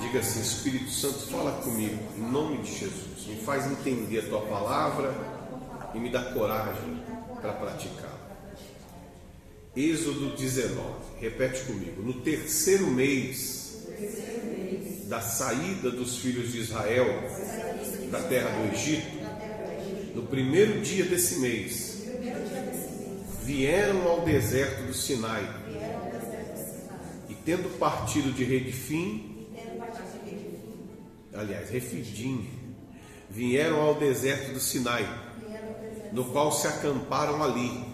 Diga assim: Espírito Santo, fala comigo, em nome de Jesus. Me faz entender a tua palavra e me dá coragem para praticá-la. Êxodo 19, repete comigo. No terceiro mês da saída dos filhos de Israel da terra do Egito, no primeiro dia desse mês, vieram ao deserto do Sinai e, tendo partido de Redifim, aliás, Refidim, vieram ao deserto do Sinai, no qual se acamparam ali.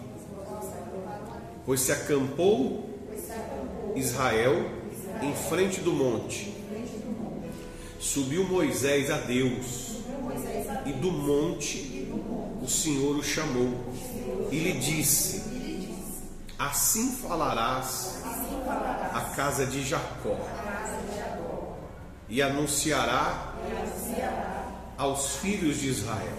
Pois se acampou Israel em frente do monte. Subiu Moisés a Deus, e do monte o Senhor o chamou e lhe disse: Assim falarás à casa de Jacó e anunciará aos filhos de Israel: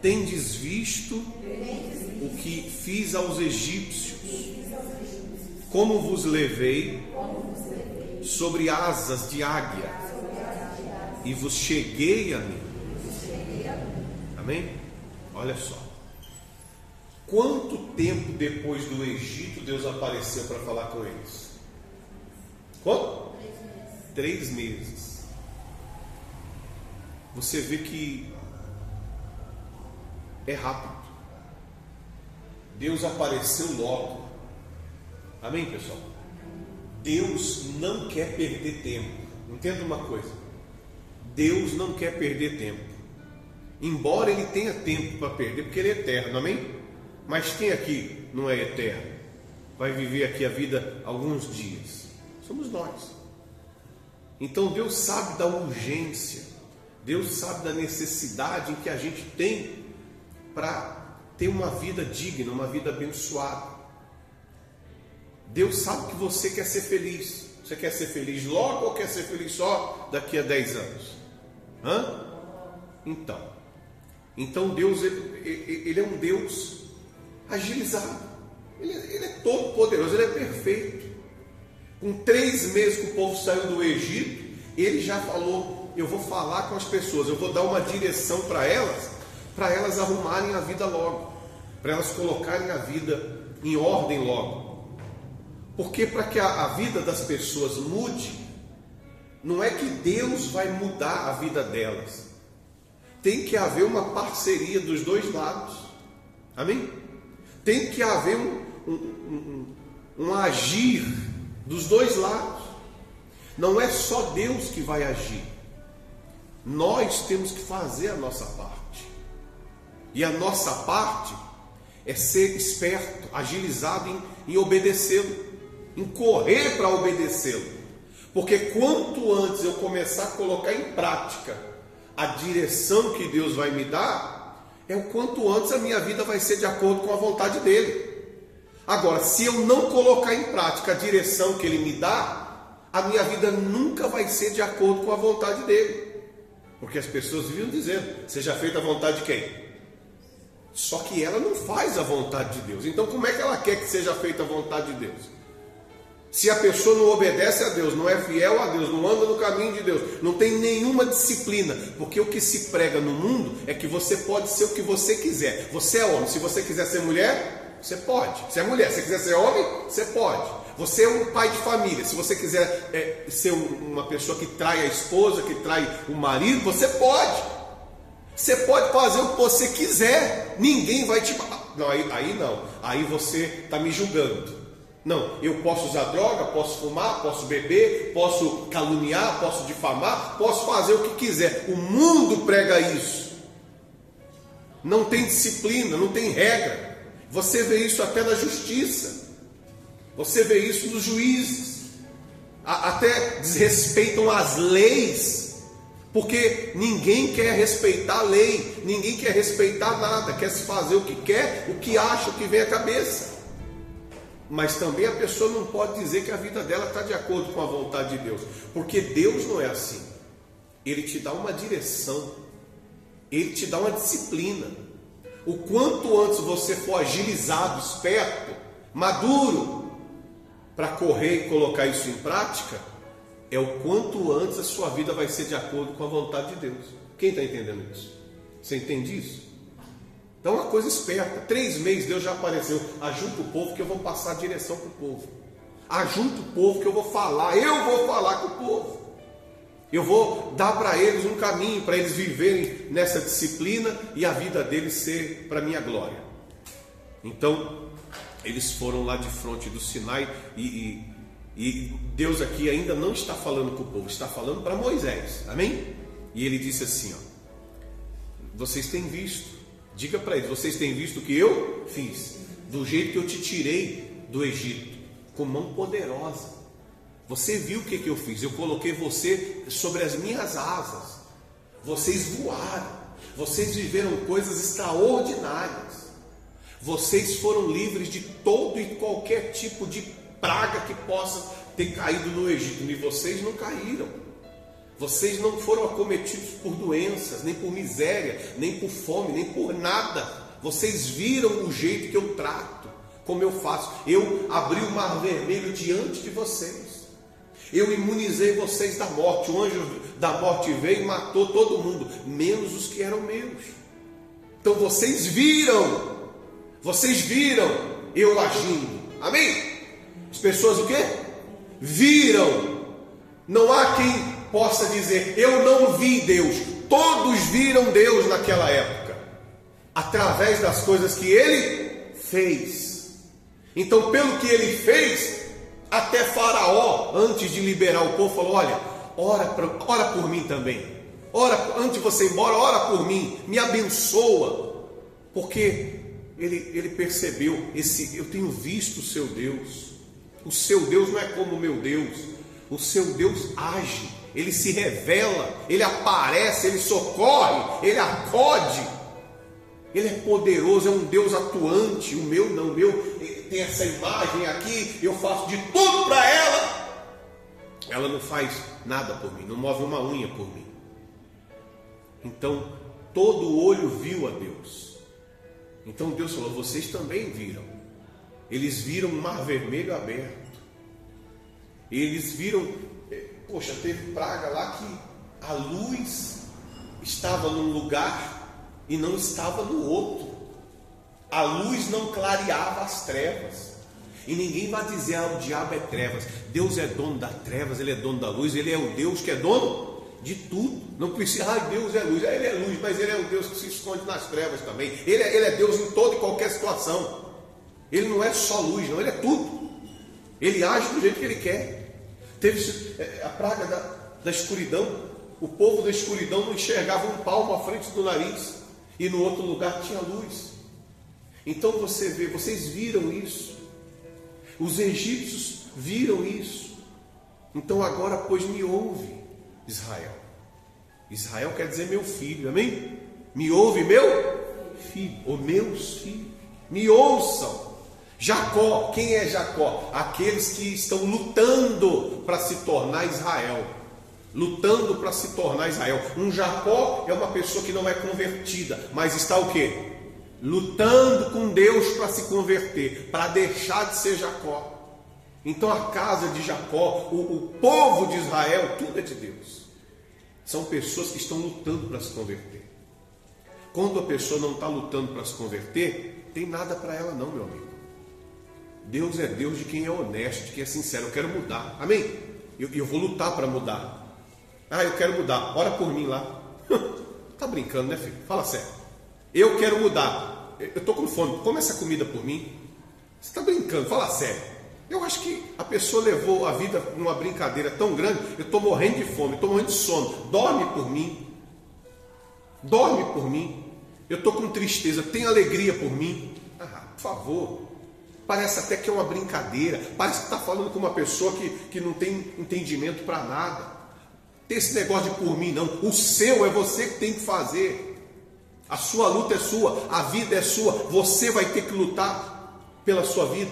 Tendes visto o que fiz aos egípcios, como vos levei sobre asas de águia e vos cheguei a mim. Amém? Olha só. Quanto tempo depois do Egito Deus apareceu para falar com eles? Quanto? Três meses. Você vê que é rápido. Deus apareceu logo. Amém, pessoal? Deus não quer perder tempo. Entenda uma coisa. Deus não quer perder tempo. Embora ele tenha tempo para perder, porque ele é eterno, amém? Mas quem aqui não é eterno? Vai viver aqui a vida alguns dias. Somos nós. Então Deus sabe da urgência, Deus sabe da necessidade que a gente tem para ter uma vida digna, uma vida abençoada. Deus sabe que você quer ser feliz. Você quer ser feliz logo ou quer ser feliz só daqui a 10 anos? Hã? Então, então Deus ele, ele é um Deus agilizado. Ele, ele é todo poderoso, ele é perfeito. Com três meses que o povo saiu do Egito, ele já falou: eu vou falar com as pessoas, eu vou dar uma direção para elas, para elas arrumarem a vida logo, para elas colocarem a vida em ordem logo. Porque para que a, a vida das pessoas mude, não é que Deus vai mudar a vida delas. Tem que haver uma parceria dos dois lados. Amém? Tem que haver um, um, um, um agir dos dois lados. Não é só Deus que vai agir. Nós temos que fazer a nossa parte. E a nossa parte é ser esperto, agilizado em, em obedecê-lo, em correr para obedecê-lo. Porque quanto antes eu começar a colocar em prática a direção que Deus vai me dar, é o quanto antes a minha vida vai ser de acordo com a vontade dele. Agora, se eu não colocar em prática a direção que ele me dá, a minha vida nunca vai ser de acordo com a vontade dele. Porque as pessoas viviam dizendo: seja feita a vontade de quem? Só que ela não faz a vontade de Deus. Então, como é que ela quer que seja feita a vontade de Deus? Se a pessoa não obedece a Deus, não é fiel a Deus, não anda no caminho de Deus, não tem nenhuma disciplina, porque o que se prega no mundo é que você pode ser o que você quiser. Você é homem, se você quiser ser mulher, você pode. Se é mulher, se quiser ser homem, você pode. Você é um pai de família. Se você quiser é, ser uma pessoa que trai a esposa, que trai o marido, você pode. Você pode fazer o que você quiser. Ninguém vai te. Não, aí, aí não. Aí você está me julgando. Não, eu posso usar droga, posso fumar, posso beber, posso caluniar, posso difamar, posso fazer o que quiser. O mundo prega isso. Não tem disciplina, não tem regra. Você vê isso até na justiça. Você vê isso nos juízes. Até desrespeitam as leis, porque ninguém quer respeitar a lei, ninguém quer respeitar nada, quer se fazer o que quer, o que acha, o que vem à cabeça. Mas também a pessoa não pode dizer que a vida dela está de acordo com a vontade de Deus, porque Deus não é assim. Ele te dá uma direção, ele te dá uma disciplina. O quanto antes você for agilizado, esperto, maduro, para correr e colocar isso em prática, é o quanto antes a sua vida vai ser de acordo com a vontade de Deus. Quem está entendendo isso? Você entende isso? Então, uma coisa esperta. Três meses Deus já apareceu. Ajunta o povo que eu vou passar a direção para o povo. Ajunta o povo que eu vou falar. Eu vou falar com o povo. Eu vou dar para eles um caminho para eles viverem nessa disciplina e a vida deles ser para minha glória. Então, eles foram lá de frente do Sinai e, e, e Deus aqui ainda não está falando com o povo, está falando para Moisés. Amém? E ele disse assim: ó, vocês têm visto, diga para eles, vocês têm visto o que eu fiz, do jeito que eu te tirei do Egito, com mão poderosa. Você viu o que, que eu fiz? Eu coloquei você sobre as minhas asas. Vocês voaram. Vocês viveram coisas extraordinárias. Vocês foram livres de todo e qualquer tipo de praga que possa ter caído no Egito. E vocês não caíram. Vocês não foram acometidos por doenças, nem por miséria, nem por fome, nem por nada. Vocês viram o jeito que eu trato, como eu faço. Eu abri o mar vermelho diante de vocês. Eu imunizei vocês da morte. O anjo da morte veio e matou todo mundo, menos os que eram meus. Então vocês viram, vocês viram eu agindo. Amém? As pessoas o quê? Viram. Não há quem possa dizer eu não vi Deus. Todos viram Deus naquela época, através das coisas que ele fez. Então, pelo que ele fez, até Faraó, antes de liberar o povo, falou: Olha, ora, ora por mim também. Ora, antes de você ir embora, ora por mim, me abençoa. Porque ele, ele percebeu: esse, Eu tenho visto o seu Deus. O seu Deus não é como o meu Deus. O seu Deus age, ele se revela, ele aparece, ele socorre, ele acode. Ele é poderoso, é um Deus atuante. O meu não, o meu tem essa imagem aqui, eu faço de tudo para ela. Ela não faz nada por mim, não move uma unha por mim. Então, todo olho viu a Deus. Então Deus falou: vocês também viram. Eles viram o mar vermelho aberto. Eles viram, eh, poxa, teve praga lá que a luz estava num lugar e não estava no outro. A luz não clareava as trevas. E ninguém vai dizer, ah, o diabo é trevas. Deus é dono das trevas, ele é dono da luz, ele é o Deus que é dono de tudo. Não precisa, ah, Deus é luz. Ele é luz, mas ele é o Deus que se esconde nas trevas também. Ele é, ele é Deus em toda e qualquer situação. Ele não é só luz, não, ele é tudo. Ele age do jeito que ele quer. Teve é, a praga da, da escuridão. O povo da escuridão não enxergava um palmo à frente do nariz. E no outro lugar tinha luz. Então você vê, vocês viram isso. Os egípcios viram isso. Então agora, pois, me ouve, Israel. Israel quer dizer meu filho, amém? Me ouve, meu filho, ou meus filhos. Me ouçam. Jacó, quem é Jacó? Aqueles que estão lutando para se tornar Israel. Lutando para se tornar Israel. Um Jacó é uma pessoa que não é convertida, mas está o que? Lutando com Deus para se converter, para deixar de ser Jacó. Então a casa de Jacó, o, o povo de Israel, tudo é de Deus. São pessoas que estão lutando para se converter. Quando a pessoa não está lutando para se converter, tem nada para ela não, meu amigo. Deus é Deus de quem é honesto, de quem é sincero. Eu quero mudar. Amém? Eu, eu vou lutar para mudar. Ah, eu quero mudar. Ora por mim lá. tá brincando, né, filho? Fala sério. Eu quero mudar. Eu estou com fome. Come essa comida por mim. Você está brincando? Fala sério. Eu acho que a pessoa levou a vida numa brincadeira tão grande. Eu estou morrendo de fome, estou morrendo de sono. Dorme por mim. Dorme por mim. Eu estou com tristeza. Tem alegria por mim. Ah, por favor. Parece até que é uma brincadeira. Parece que está falando com uma pessoa que, que não tem entendimento para nada. Tem esse negócio de por mim, não. O seu é você que tem que fazer. A sua luta é sua, a vida é sua, você vai ter que lutar pela sua vida.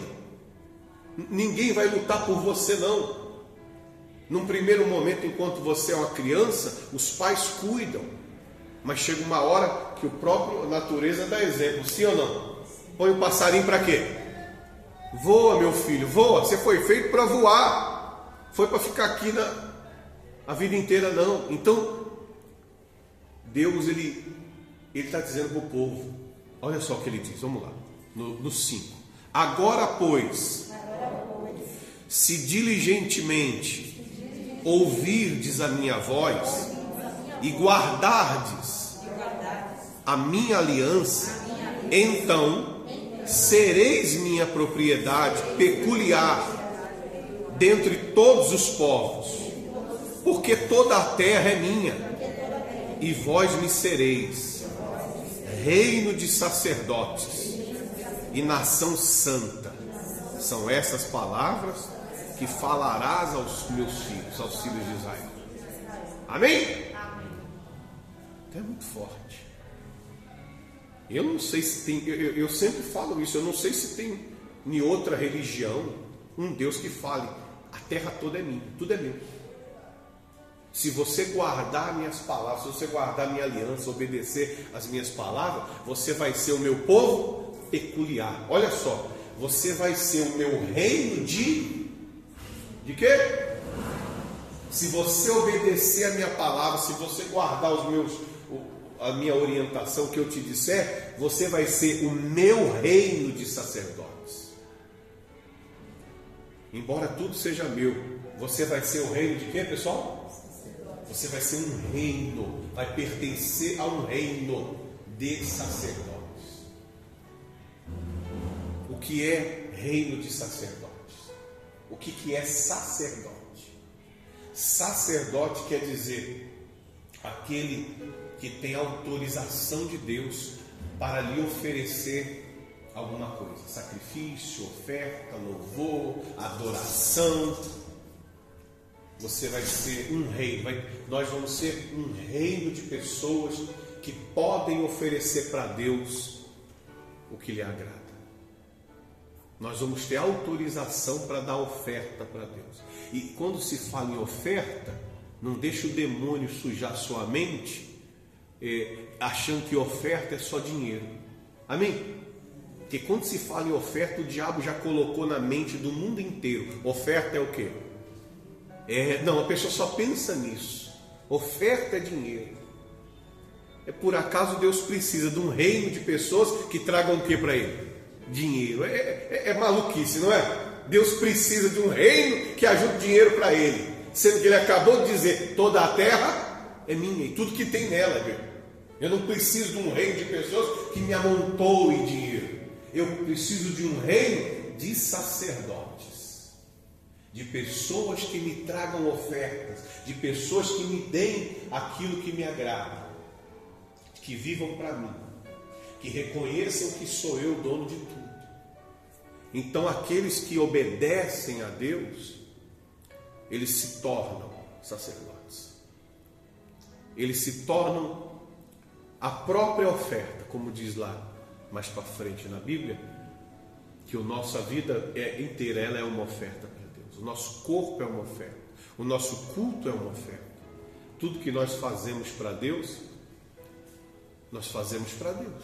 Ninguém vai lutar por você, não. Num primeiro momento, enquanto você é uma criança, os pais cuidam, mas chega uma hora que o próprio natureza dá exemplo, sim ou não? Põe o passarinho para quê? Voa, meu filho, voa. Você foi feito para voar, foi para ficar aqui na, A vida inteira não. Então, Deus, ele está dizendo para o povo: olha só o que ele diz, vamos lá, no 5. Agora, pois, se diligentemente ouvirdes a minha voz e guardardes a minha aliança, então sereis minha propriedade peculiar dentre todos os povos, porque toda a terra é minha, e vós me sereis reino de sacerdotes e nação santa. São essas palavras que falarás aos meus filhos, aos filhos de Israel. Amém? Amém. É muito forte. Eu não sei se tem, eu, eu sempre falo isso, eu não sei se tem em outra religião um Deus que fale: a terra toda é minha, tudo é meu. Se você guardar minhas palavras, se você guardar minha aliança, obedecer as minhas palavras, você vai ser o meu povo peculiar. Olha só, você vai ser o meu reino de de quê? Se você obedecer a minha palavra, se você guardar os meus a minha orientação que eu te disser, você vai ser o meu reino de sacerdotes. Embora tudo seja meu, você vai ser o reino de quê, pessoal? Você vai ser um reino, vai pertencer a um reino de sacerdotes. O que é reino de sacerdotes? O que, que é sacerdote? Sacerdote quer dizer aquele que tem autorização de Deus para lhe oferecer alguma coisa, sacrifício, oferta, louvor, adoração. Você vai ser um rei, vai, nós vamos ser um reino de pessoas que podem oferecer para Deus o que lhe agrada. Nós vamos ter autorização para dar oferta para Deus. E quando se fala em oferta, não deixe o demônio sujar sua mente é, achando que oferta é só dinheiro. Amém? Porque quando se fala em oferta, o diabo já colocou na mente do mundo inteiro: oferta é o quê? É, não, a pessoa só pensa nisso. Oferta é dinheiro. É por acaso Deus precisa de um reino de pessoas que tragam o que para ele? Dinheiro. É, é, é, maluquice, não é? Deus precisa de um reino que ajude dinheiro para ele. Sendo que ele acabou de dizer: toda a terra é minha e tudo que tem nela, viu? Eu não preciso de um reino de pessoas que me amontoem dinheiro. Eu preciso de um reino de sacerdotes, de pessoas que me tragam ofertas, de pessoas que me deem aquilo que me agrada, que vivam para mim, que reconheçam que sou eu dono de tudo. Então, aqueles que obedecem a Deus, eles se tornam sacerdotes. Eles se tornam a própria oferta, como diz lá mais para frente na Bíblia, que a nossa vida é inteira, ela é uma oferta. O nosso corpo é uma oferta, o nosso culto é uma oferta. Tudo que nós fazemos para Deus, nós fazemos para Deus.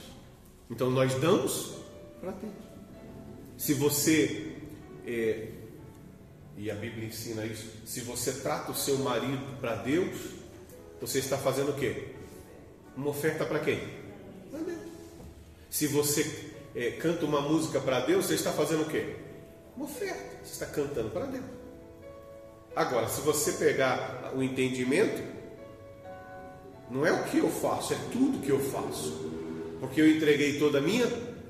Então nós damos para Deus. Se você é, e a Bíblia ensina isso, se você trata o seu marido para Deus, você está fazendo o quê? Uma oferta para quem? Para Deus. Se você é, canta uma música para Deus, você está fazendo o quê? Uma oferta. Você está cantando para Deus. Agora, se você pegar o entendimento, não é o que eu faço, é tudo que eu faço. Porque eu entreguei toda a minha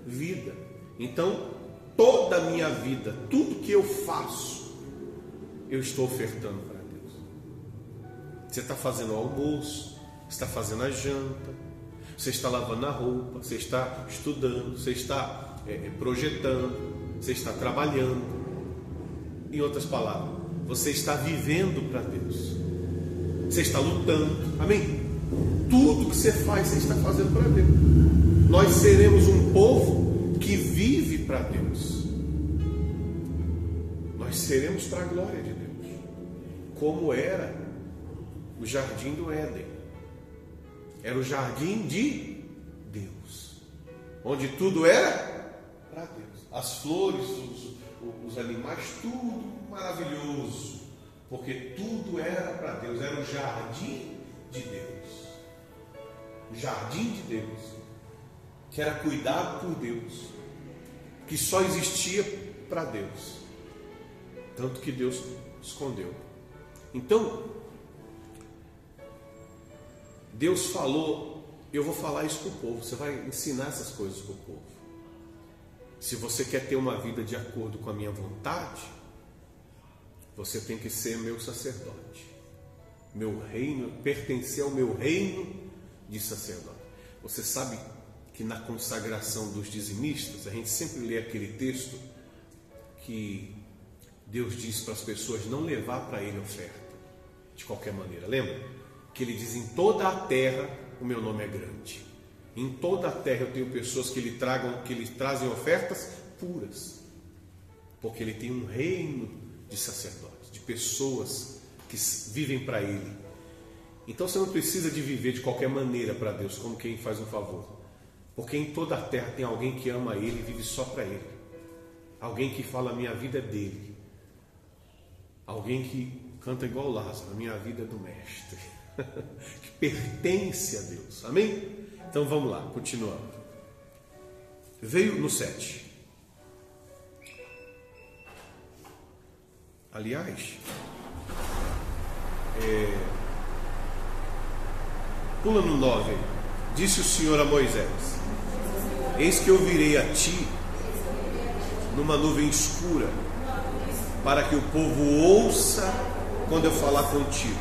vida. Então, toda a minha vida, tudo que eu faço, eu estou ofertando para Deus. Você está fazendo o almoço, está fazendo a janta, você está lavando a roupa, você está estudando, você está é, projetando, você está trabalhando. Em outras palavras, você está vivendo para Deus. Você está lutando. Amém? Tudo que você faz, você está fazendo para Deus. Nós seremos um povo que vive para Deus. Nós seremos para a glória de Deus. Como era o jardim do Éden. Era o jardim de Deus, onde tudo era para Deus. As flores, os, os animais, tudo maravilhoso, porque tudo era para Deus, era o jardim de Deus. O jardim de Deus, que era cuidado por Deus, que só existia para Deus. Tanto que Deus escondeu. Então, Deus falou, eu vou falar isso para o povo, você vai ensinar essas coisas para o povo. Se você quer ter uma vida de acordo com a minha vontade, você tem que ser meu sacerdote. Meu reino, pertencer ao meu reino de sacerdote. Você sabe que na consagração dos dizimistas, a gente sempre lê aquele texto que Deus diz para as pessoas não levar para ele oferta, de qualquer maneira. Lembra? Que ele diz: em toda a terra o meu nome é grande. Em toda a terra eu tenho pessoas que lhe tragam, que lhe trazem ofertas puras, porque ele tem um reino de sacerdotes, de pessoas que vivem para ele. Então você não precisa de viver de qualquer maneira para Deus, como quem faz um favor, porque em toda a terra tem alguém que ama ele e vive só para ele, alguém que fala a minha vida é dele, alguém que canta igual Lázaro, a minha vida é do Mestre, que pertence a Deus. Amém? Então vamos lá, continuando. Veio no 7. Aliás, é, pula no 9. Disse o Senhor a Moisés: Eis que eu virei a ti numa nuvem escura, para que o povo ouça quando eu falar contigo,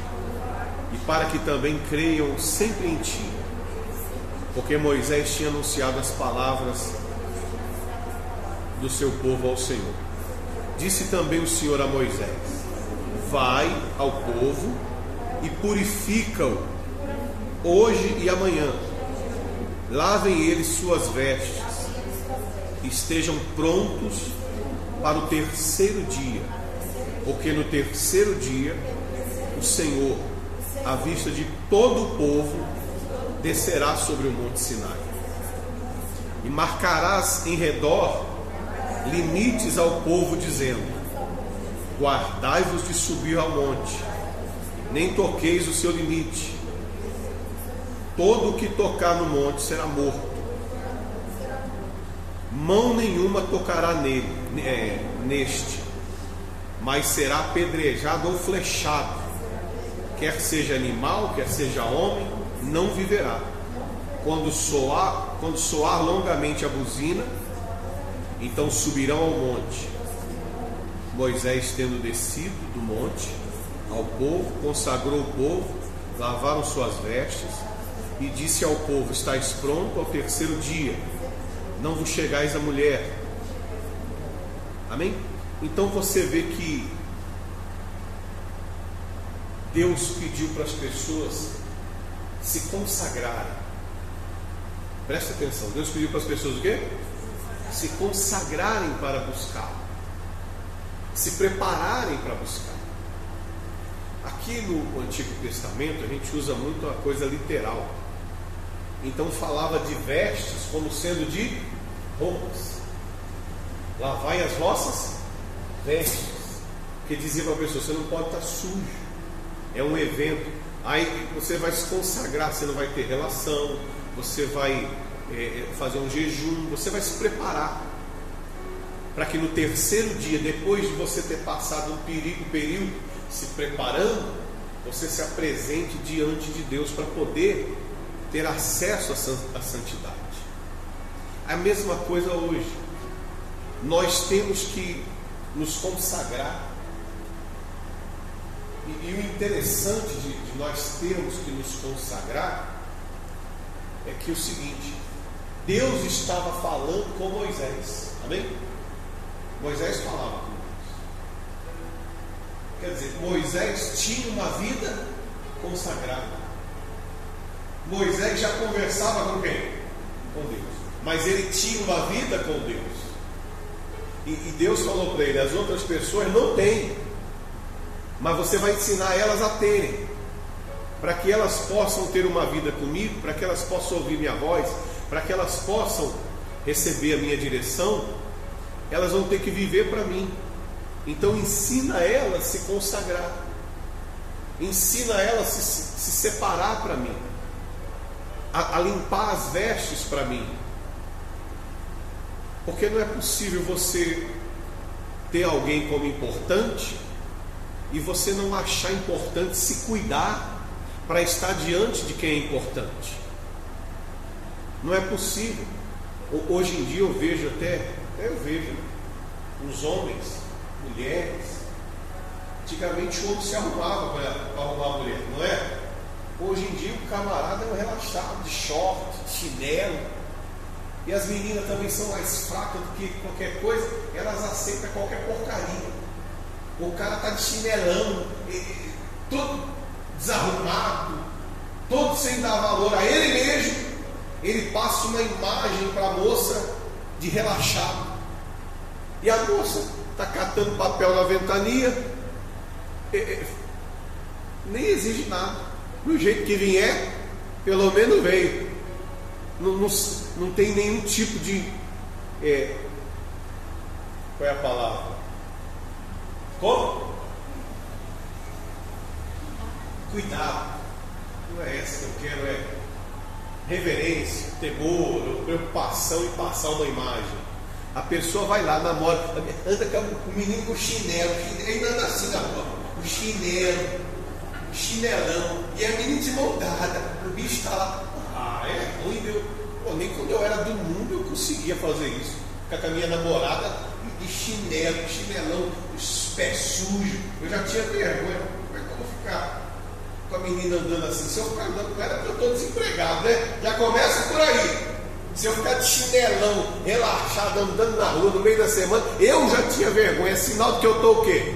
e para que também creiam sempre em ti porque Moisés tinha anunciado as palavras do seu povo ao Senhor. Disse também o Senhor a Moisés: Vai ao povo e purifica-o hoje e amanhã. Lavem eles suas vestes, estejam prontos para o terceiro dia, porque no terceiro dia o Senhor, à vista de todo o povo, descerá sobre o monte Sinai. E marcarás em redor limites ao povo, dizendo: Guardai-vos de subir ao monte, nem toqueis o seu limite. Todo o que tocar no monte será morto. Mão nenhuma tocará nele, é, neste, mas será apedrejado ou flechado, quer seja animal, quer seja homem, não viverá. Quando soar, quando soar longamente a buzina, então subirão ao monte. Moisés, tendo descido do monte ao povo, consagrou o povo, lavaram suas vestes e disse ao povo: Estais pronto ao terceiro dia, não vos chegais a mulher. Amém? Então você vê que Deus pediu para as pessoas se consagrarem. Presta atenção, Deus pediu para as pessoas o quê? Se consagrarem para buscar, se prepararem para buscar. Aqui no Antigo Testamento a gente usa muito a coisa literal. Então falava de vestes como sendo de roupas. Lavai as vossas vestes. Que dizia para a pessoa, você não pode estar sujo. É um evento. Aí você vai se consagrar, você não vai ter relação, você vai é, é, fazer um jejum, você vai se preparar para que no terceiro dia, depois de você ter passado um perigo, período se preparando, você se apresente diante de Deus para poder ter acesso à santidade. A mesma coisa hoje. Nós temos que nos consagrar e, e o interessante de, de nós termos que nos consagrar é que é o seguinte: Deus estava falando com Moisés, amém? Moisés falava com Deus. Quer dizer, Moisés tinha uma vida consagrada. Moisés já conversava com quem? Com Deus. Mas ele tinha uma vida com Deus. E, e Deus falou para ele: as outras pessoas não têm mas você vai ensinar elas a terem, para que elas possam ter uma vida comigo, para que elas possam ouvir minha voz, para que elas possam receber a minha direção, elas vão ter que viver para mim. Então ensina elas a se consagrar. ensina ela a se, se separar para mim, a, a limpar as vestes para mim. Porque não é possível você ter alguém como importante e você não achar importante se cuidar para estar diante de quem é importante. Não é possível. Hoje em dia eu vejo até, até eu vejo, né? os homens, mulheres, antigamente o homem se arrumava para arrumar a mulher, não é? Hoje em dia o camarada é um relaxado, de short, chinelo. E as meninas também são mais fracas do que qualquer coisa, elas aceitam qualquer porcaria. O cara está de chinelão, todo desarrumado, todo sem dar valor a ele mesmo. Ele passa uma imagem para a moça de relaxado. E a moça está catando papel na ventania, nem exige nada. Do jeito que vier, pelo menos veio. Não, não, não tem nenhum tipo de. É, qual é a palavra? Como? Cuidado. Não é essa que eu quero, é reverência, temor, preocupação em passar uma imagem. A pessoa vai lá, namora, anda com o menino com chinelo, ainda anda assim na rua, o chinelo, o chinelão, e a menina desmoldada, o bicho está lá. Ah, é ruim, viu? Pô, nem quando eu era do mundo eu conseguia fazer isso. Ficar com a minha namorada de chinelo, chinelão, os pés sujos. Eu já tinha vergonha. Como é que eu vou ficar com a menina andando assim? Se eu ficar andando com ela, eu estou desempregado, né? Já começa por aí. Se eu ficar de chinelão, relaxado, andando na rua no meio da semana, eu já tinha vergonha. É sinal de que eu estou o quê?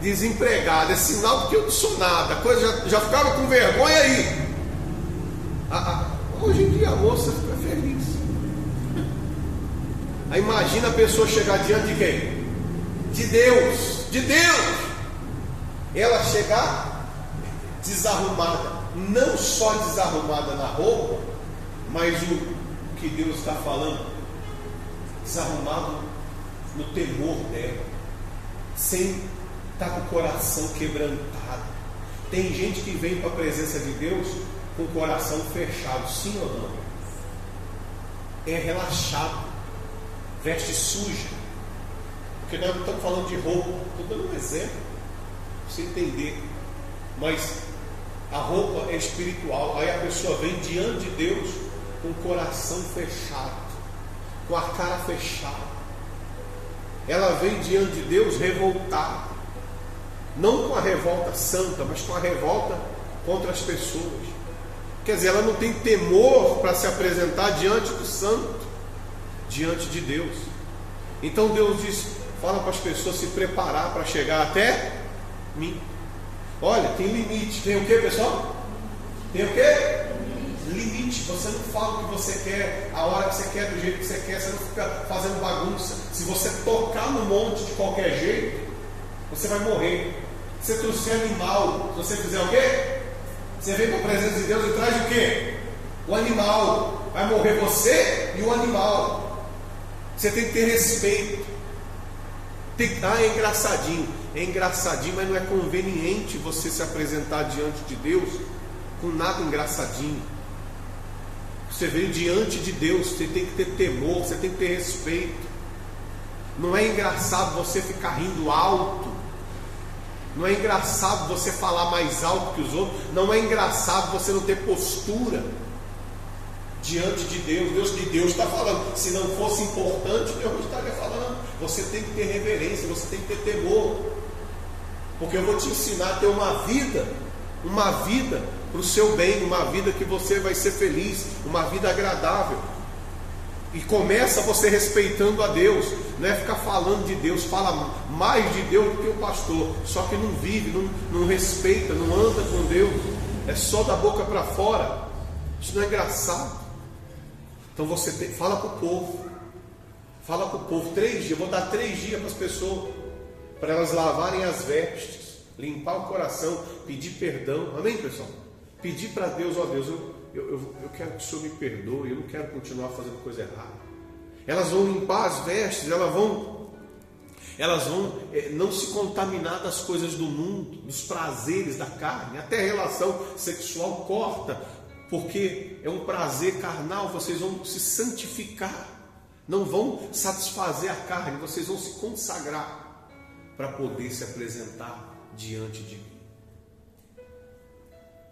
Desempregado. É sinal de que eu não sou nada. Coisa já, já ficava com vergonha aí. hoje em dia a moça fica feliz. Aí imagina a pessoa chegar diante de quem? De Deus. De Deus. Ela chegar desarrumada. Não só desarrumada na roupa, mas o que Deus está falando, desarrumado no temor dela, sem estar com o coração quebrantado. Tem gente que vem para a presença de Deus com o coração fechado, sim ou não? É relaxado, veste suja. Porque nós não estamos falando de roupa, estou dando um exemplo, para você entender. Mas a roupa é espiritual, aí a pessoa vem diante de Deus com o coração fechado, com a cara fechada. Ela vem diante de Deus revoltada, não com a revolta santa, mas com a revolta contra as pessoas. Quer dizer, ela não tem temor para se apresentar diante do santo, diante de Deus. Então Deus diz: fala para as pessoas se preparar para chegar até mim. Olha, tem limite. Tem o que, pessoal? Tem o que? limite. Você não fala o que você quer, a hora que você quer, do jeito que você quer, você não fica fazendo bagunça. Se você tocar no monte de qualquer jeito, você vai morrer. Se você trouxer animal, se você fizer o quê? Você vem com a presença de Deus e traz o quê? O animal. Vai morrer você e o animal. Você tem que ter respeito. Tem, ah, é engraçadinho. É engraçadinho, mas não é conveniente você se apresentar diante de Deus com nada engraçadinho. Você veio diante de Deus, você tem que ter temor, você tem que ter respeito. Não é engraçado você ficar rindo alto. Não é engraçado você falar mais alto que os outros. Não é engraçado você não ter postura diante de Deus. Deus que Deus está falando. Se não fosse importante, Deus não estaria falando. Você tem que ter reverência, você tem que ter temor. Porque eu vou te ensinar a ter uma vida, uma vida para o seu bem, uma vida que você vai ser feliz, uma vida agradável. E começa você respeitando a Deus, não é ficar falando de Deus, fala mais de Deus do que o pastor, só que não vive, não, não respeita, não anda com Deus, é só da boca para fora. Isso não é engraçado. Então você fala para o povo, fala para o povo, três dias, vou dar três dias para as pessoas, para elas lavarem as vestes, limpar o coração, pedir perdão. Amém, pessoal? Pedir para Deus, ó Deus, eu, eu, eu quero que o Senhor me perdoe, eu não quero continuar fazendo coisa errada. Elas vão limpar as vestes, elas vão, elas vão é, não se contaminar das coisas do mundo, dos prazeres da carne, até a relação sexual corta, porque é um prazer carnal, vocês vão se santificar, não vão satisfazer a carne, vocês vão se consagrar para poder se apresentar diante de mim,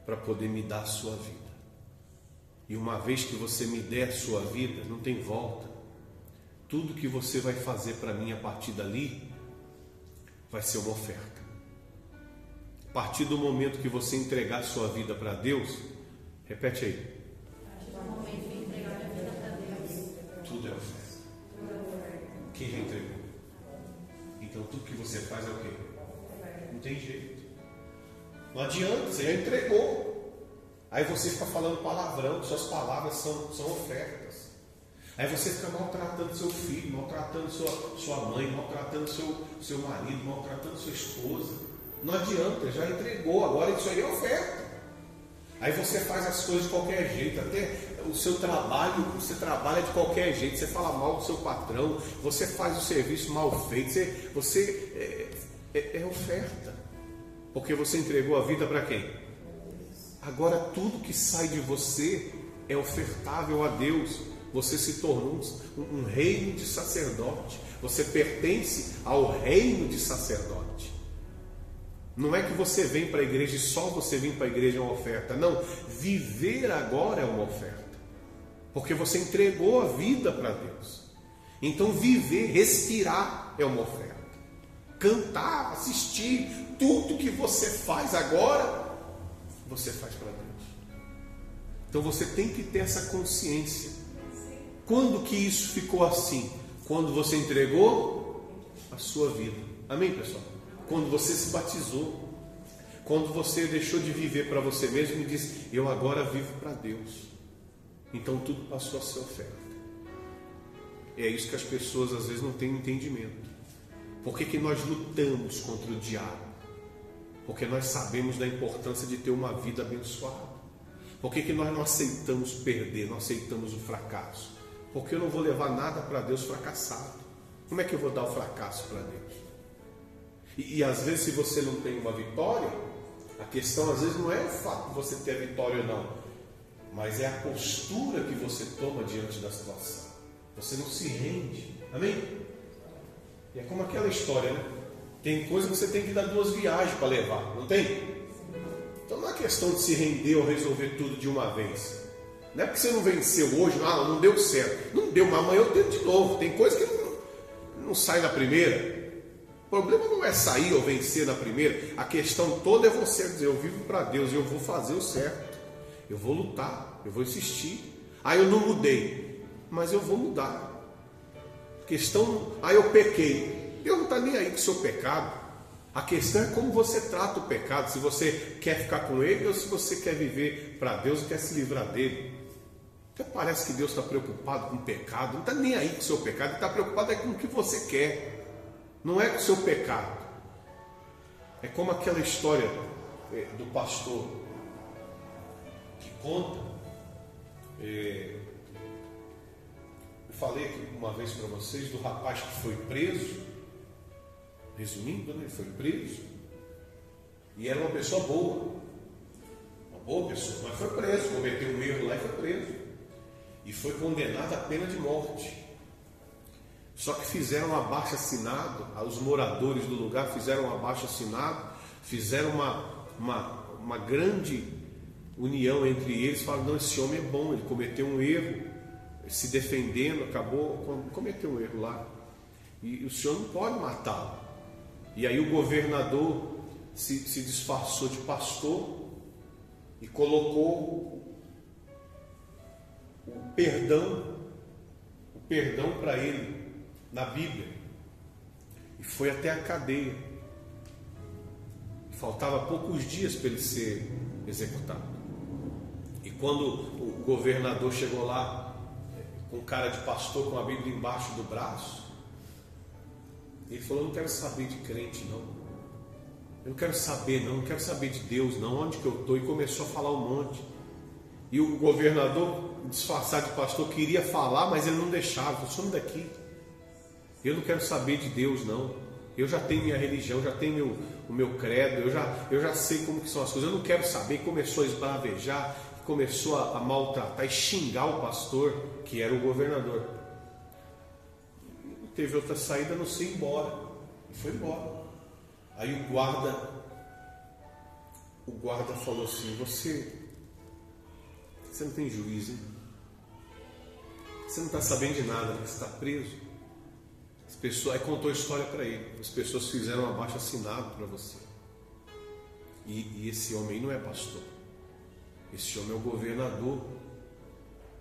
para poder me dar a sua vida. E uma vez que você me der a sua vida, não tem volta. Tudo que você vai fazer para mim a partir dali vai ser uma oferta. A partir do momento que você entregar a sua vida para Deus, repete aí. Tudo é oferta. Quem já entregou? Então tudo que você faz é o quê? Não tem jeito. Não adianta, você já entregou. Aí você fica falando palavrão, suas palavras são, são ofertas. Aí você fica maltratando seu filho, maltratando sua, sua mãe, maltratando seu, seu marido, maltratando sua esposa. Não adianta, já entregou, agora isso aí é oferta. Aí você faz as coisas de qualquer jeito, até o seu trabalho, você trabalha de qualquer jeito, você fala mal do seu patrão, você faz o serviço mal feito, você, você é, é, é oferta. Porque você entregou a vida para quem? Agora tudo que sai de você é ofertável a Deus. Você se tornou um, um reino de sacerdote. Você pertence ao reino de sacerdote. Não é que você vem para a igreja e só você vir para a igreja é uma oferta. Não, viver agora é uma oferta. Porque você entregou a vida para Deus. Então viver, respirar é uma oferta. Cantar, assistir, tudo que você faz agora você faz para Deus. Então você tem que ter essa consciência. Quando que isso ficou assim? Quando você entregou a sua vida. Amém, pessoal? Quando você se batizou. Quando você deixou de viver para você mesmo e disse: Eu agora vivo para Deus. Então tudo passou a ser oferta. É isso que as pessoas às vezes não têm entendimento. Por que, que nós lutamos contra o diabo? Porque nós sabemos da importância de ter uma vida abençoada. Por que, que nós não aceitamos perder, não aceitamos o fracasso? Porque eu não vou levar nada para Deus fracassado. Como é que eu vou dar o fracasso para Deus? E, e, às vezes, se você não tem uma vitória, a questão às vezes não é o fato de você ter a vitória ou não, mas é a postura que você toma diante da situação. Você não se rende. Amém? E é como aquela história, né? Tem coisa que você tem que dar duas viagens para levar, não tem? Então não é questão de se render ou resolver tudo de uma vez. Não é porque você não venceu hoje, ah, não deu certo. Não deu, mas amanhã eu tento de novo. Tem coisa que não, não sai na primeira. O problema não é sair ou vencer na primeira. A questão toda é você dizer: eu vivo para Deus e eu vou fazer o certo. Eu vou lutar, eu vou insistir. Ah, eu não mudei, mas eu vou mudar. Questão, ah, eu pequei, Deus não está nem aí com o seu pecado. A questão é como você trata o pecado, se você quer ficar com ele ou se você quer viver para Deus e quer se livrar dele. Até parece que Deus está preocupado com o pecado, não está nem aí com o seu pecado, ele está preocupado é com o que você quer, não é com o seu pecado. É como aquela história é, do pastor que conta. É, eu falei aqui uma vez para vocês do rapaz que foi preso Resumindo, né? ele foi preso. E era uma pessoa boa. Uma boa pessoa, mas foi preso, cometeu um erro lá e foi preso. E foi condenado à pena de morte. Só que fizeram um abaixo assinado, os moradores do lugar fizeram um abaixo assinado, fizeram uma, uma, uma grande união entre eles, falaram, não, esse homem é bom, ele cometeu um erro, se defendendo, acabou, cometeu um erro lá. E o senhor não pode matá-lo. E aí o governador se, se disfarçou de pastor e colocou o perdão, o perdão para ele na Bíblia. E foi até a cadeia. Faltava poucos dias para ele ser executado. E quando o governador chegou lá, com cara de pastor, com a Bíblia embaixo do braço, ele falou: não quero saber de crente, não. Eu não quero saber, não. Não quero saber de Deus, não. Onde que eu estou? E começou a falar um monte. E o governador, disfarçado de pastor, queria falar, mas ele não deixava. Some daqui. Eu não quero saber de Deus, não. Eu já tenho minha religião, já tenho meu, o meu credo, eu já, eu já sei como que são as coisas. Eu não quero saber. Começou a esbravejar, começou a, a maltratar e xingar o pastor, que era o governador. Teve outra saída, não sei, embora. E foi embora. Aí o guarda, o guarda falou assim: Você, você não tem juízo, hein? Você não está sabendo de nada, né? você está preso. As pessoas, aí contou a história para ele. As pessoas fizeram um abaixo assinado para você. E, e, esse homem não é pastor. Esse homem é o governador.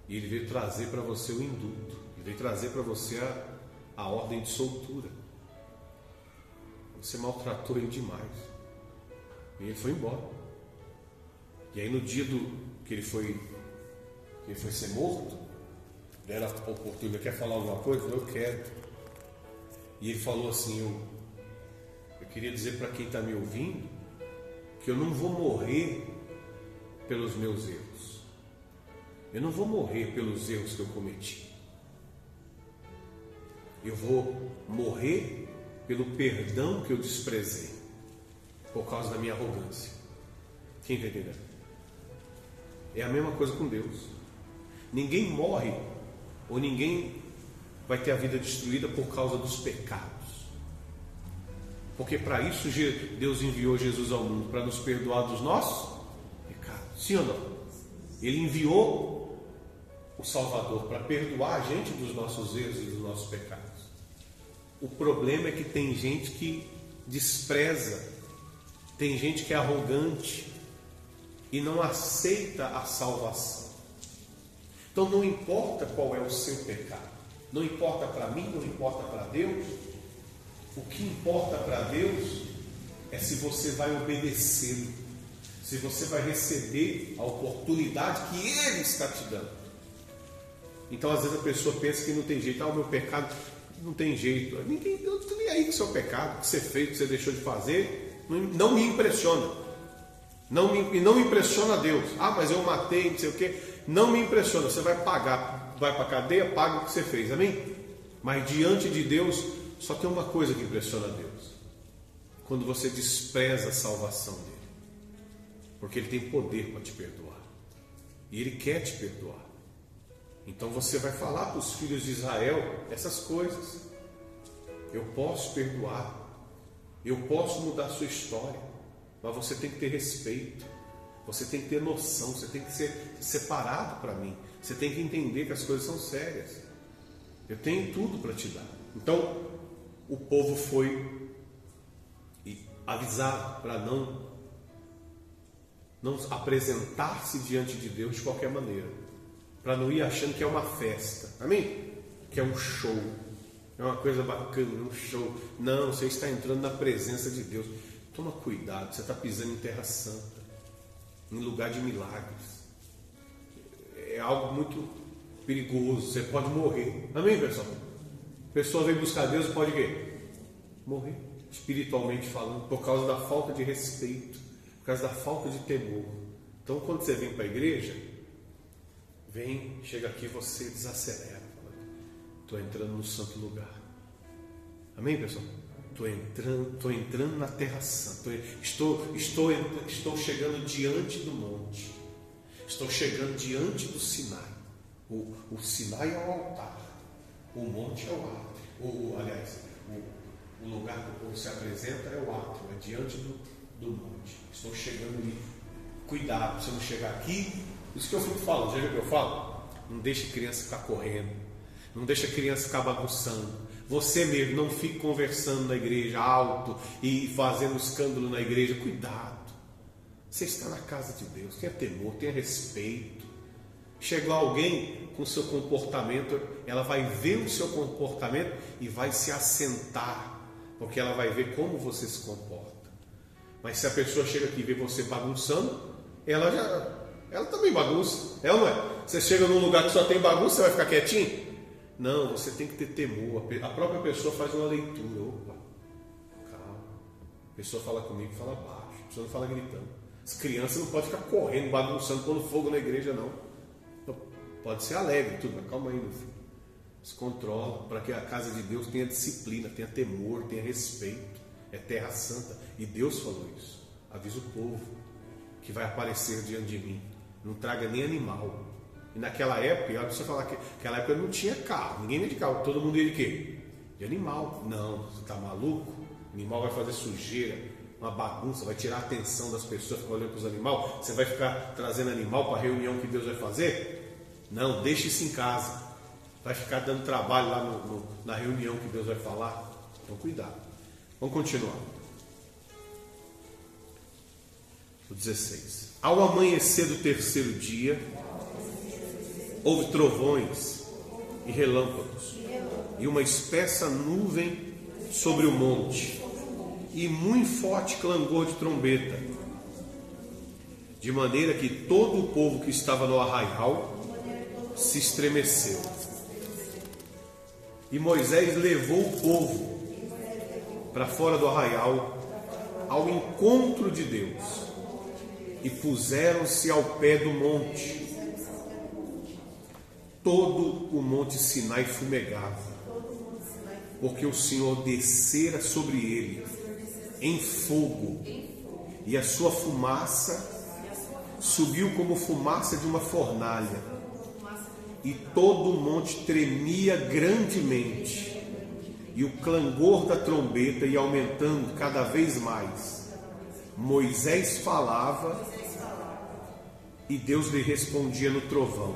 E ele veio trazer para você o indulto. Ele veio trazer para você a, a ordem de soltura. Você maltratou ele demais. E ele foi embora. E aí no dia do que ele foi que ele foi ser morto, deram a oportunidade, quer falar alguma coisa? Eu quero. E ele falou assim: Eu, eu queria dizer para quem está me ouvindo que eu não vou morrer pelos meus erros. Eu não vou morrer pelos erros que eu cometi. Eu vou morrer pelo perdão que eu desprezei por causa da minha arrogância. Quem está entendendo? É a mesma coisa com Deus. Ninguém morre ou ninguém vai ter a vida destruída por causa dos pecados. Porque para isso Deus enviou Jesus ao mundo, para nos perdoar dos nossos pecados. Sim ou não? Ele enviou o Salvador para perdoar a gente dos nossos erros e dos nossos pecados. O problema é que tem gente que despreza, tem gente que é arrogante e não aceita a salvação. Então não importa qual é o seu pecado. Não importa para mim, não importa para Deus. O que importa para Deus é se você vai obedecê-lo, se você vai receber a oportunidade que Ele está te dando. Então, às vezes a pessoa pensa que não tem jeito, ah, o meu pecado não tem jeito. Ninguém, eu estou nem aí com o seu pecado, que você fez, que você deixou de fazer, não, não me impressiona. Não me, não me impressiona Deus. Ah, mas eu matei, não sei o quê. Não me impressiona. Você vai pagar vai para a cadeia, paga o que você fez, amém? Mas diante de Deus, só tem uma coisa que impressiona Deus: quando você despreza a salvação dele, porque ele tem poder para te perdoar, e ele quer te perdoar. Então você vai falar para os filhos de Israel essas coisas. Eu posso perdoar, eu posso mudar a sua história, mas você tem que ter respeito, você tem que ter noção, você tem que ser separado para mim. Você tem que entender que as coisas são sérias. Eu tenho tudo para te dar. Então, o povo foi avisado para não não apresentar-se diante de Deus de qualquer maneira, para não ir achando que é uma festa. Amém? Que é um show. É uma coisa bacana, um show. Não, você está entrando na presença de Deus. Toma cuidado, você está pisando em terra santa, em lugar de milagres é algo muito perigoso, você pode morrer. Amém, pessoal? A pessoa vem buscar Deus e pode quê? Morrer, espiritualmente falando, por causa da falta de respeito, por causa da falta de temor. Então, quando você vem para a igreja, vem, chega aqui, você desacelera. Estou entrando no santo lugar. Amém, pessoal? Estou entrando, estou entrando na terra santa. Estou, estou, estou chegando diante do monte. Estou chegando diante do Sinai. O, o Sinai é o altar, o monte é o átrio. O, aliás, o, o lugar que o povo se apresenta é o átrio, é diante do, do monte. Estou chegando ali. Cuidado, você não chegar aqui. Isso que eu fico falando, já viu que eu falo? Não deixe criança ficar correndo, não deixe criança ficar bagunçando. Você mesmo não fique conversando na igreja alto e fazendo escândalo na igreja. Cuidado. Você está na casa de Deus, tenha temor, tenha respeito. Chegou alguém com seu comportamento, ela vai ver o seu comportamento e vai se assentar, porque ela vai ver como você se comporta. Mas se a pessoa chega aqui e vê você bagunçando, ela já, ela também bagunça, é ou não é? Você chega num lugar que só tem bagunça, você vai ficar quietinho? Não, você tem que ter temor. A própria pessoa faz uma leitura. Opa, calma. A pessoa fala comigo, fala baixo. A pessoa não fala gritando. As crianças não podem ficar correndo, bagunçando, pondo fogo na igreja, não. Então, pode ser alegre, tudo, mas calma aí, meu filho. Se controla para que a casa de Deus tenha disciplina, tenha temor, tenha respeito. É terra santa. E Deus falou isso. Avisa o povo que vai aparecer diante de mim. Não traga nem animal. E naquela época, olha você falar que naquela época não tinha carro, ninguém ia de carro, todo mundo ia de quê? De animal. Não, você está maluco? Animal vai fazer sujeira, uma bagunça, vai tirar a atenção das pessoas que olhando para os animais. Você vai ficar trazendo animal para a reunião que Deus vai fazer? Não, deixe isso em casa. Vai ficar dando trabalho lá no, no, na reunião que Deus vai falar. Então, cuidado. Vamos continuar. O 16. Ao amanhecer do terceiro dia, houve trovões e relâmpagos, e uma espessa nuvem sobre o monte, e muito forte clangor de trombeta, de maneira que todo o povo que estava no arraial se estremeceu. E Moisés levou o povo para fora do arraial ao encontro de Deus e puseram-se ao pé do monte. Todo o monte Sinai fumegava, porque o Senhor descera sobre ele em fogo, e a sua fumaça subiu como fumaça de uma fornalha, e todo o monte tremia grandemente, e o clangor da trombeta ia aumentando cada vez mais. Moisés falava e Deus lhe respondia no trovão.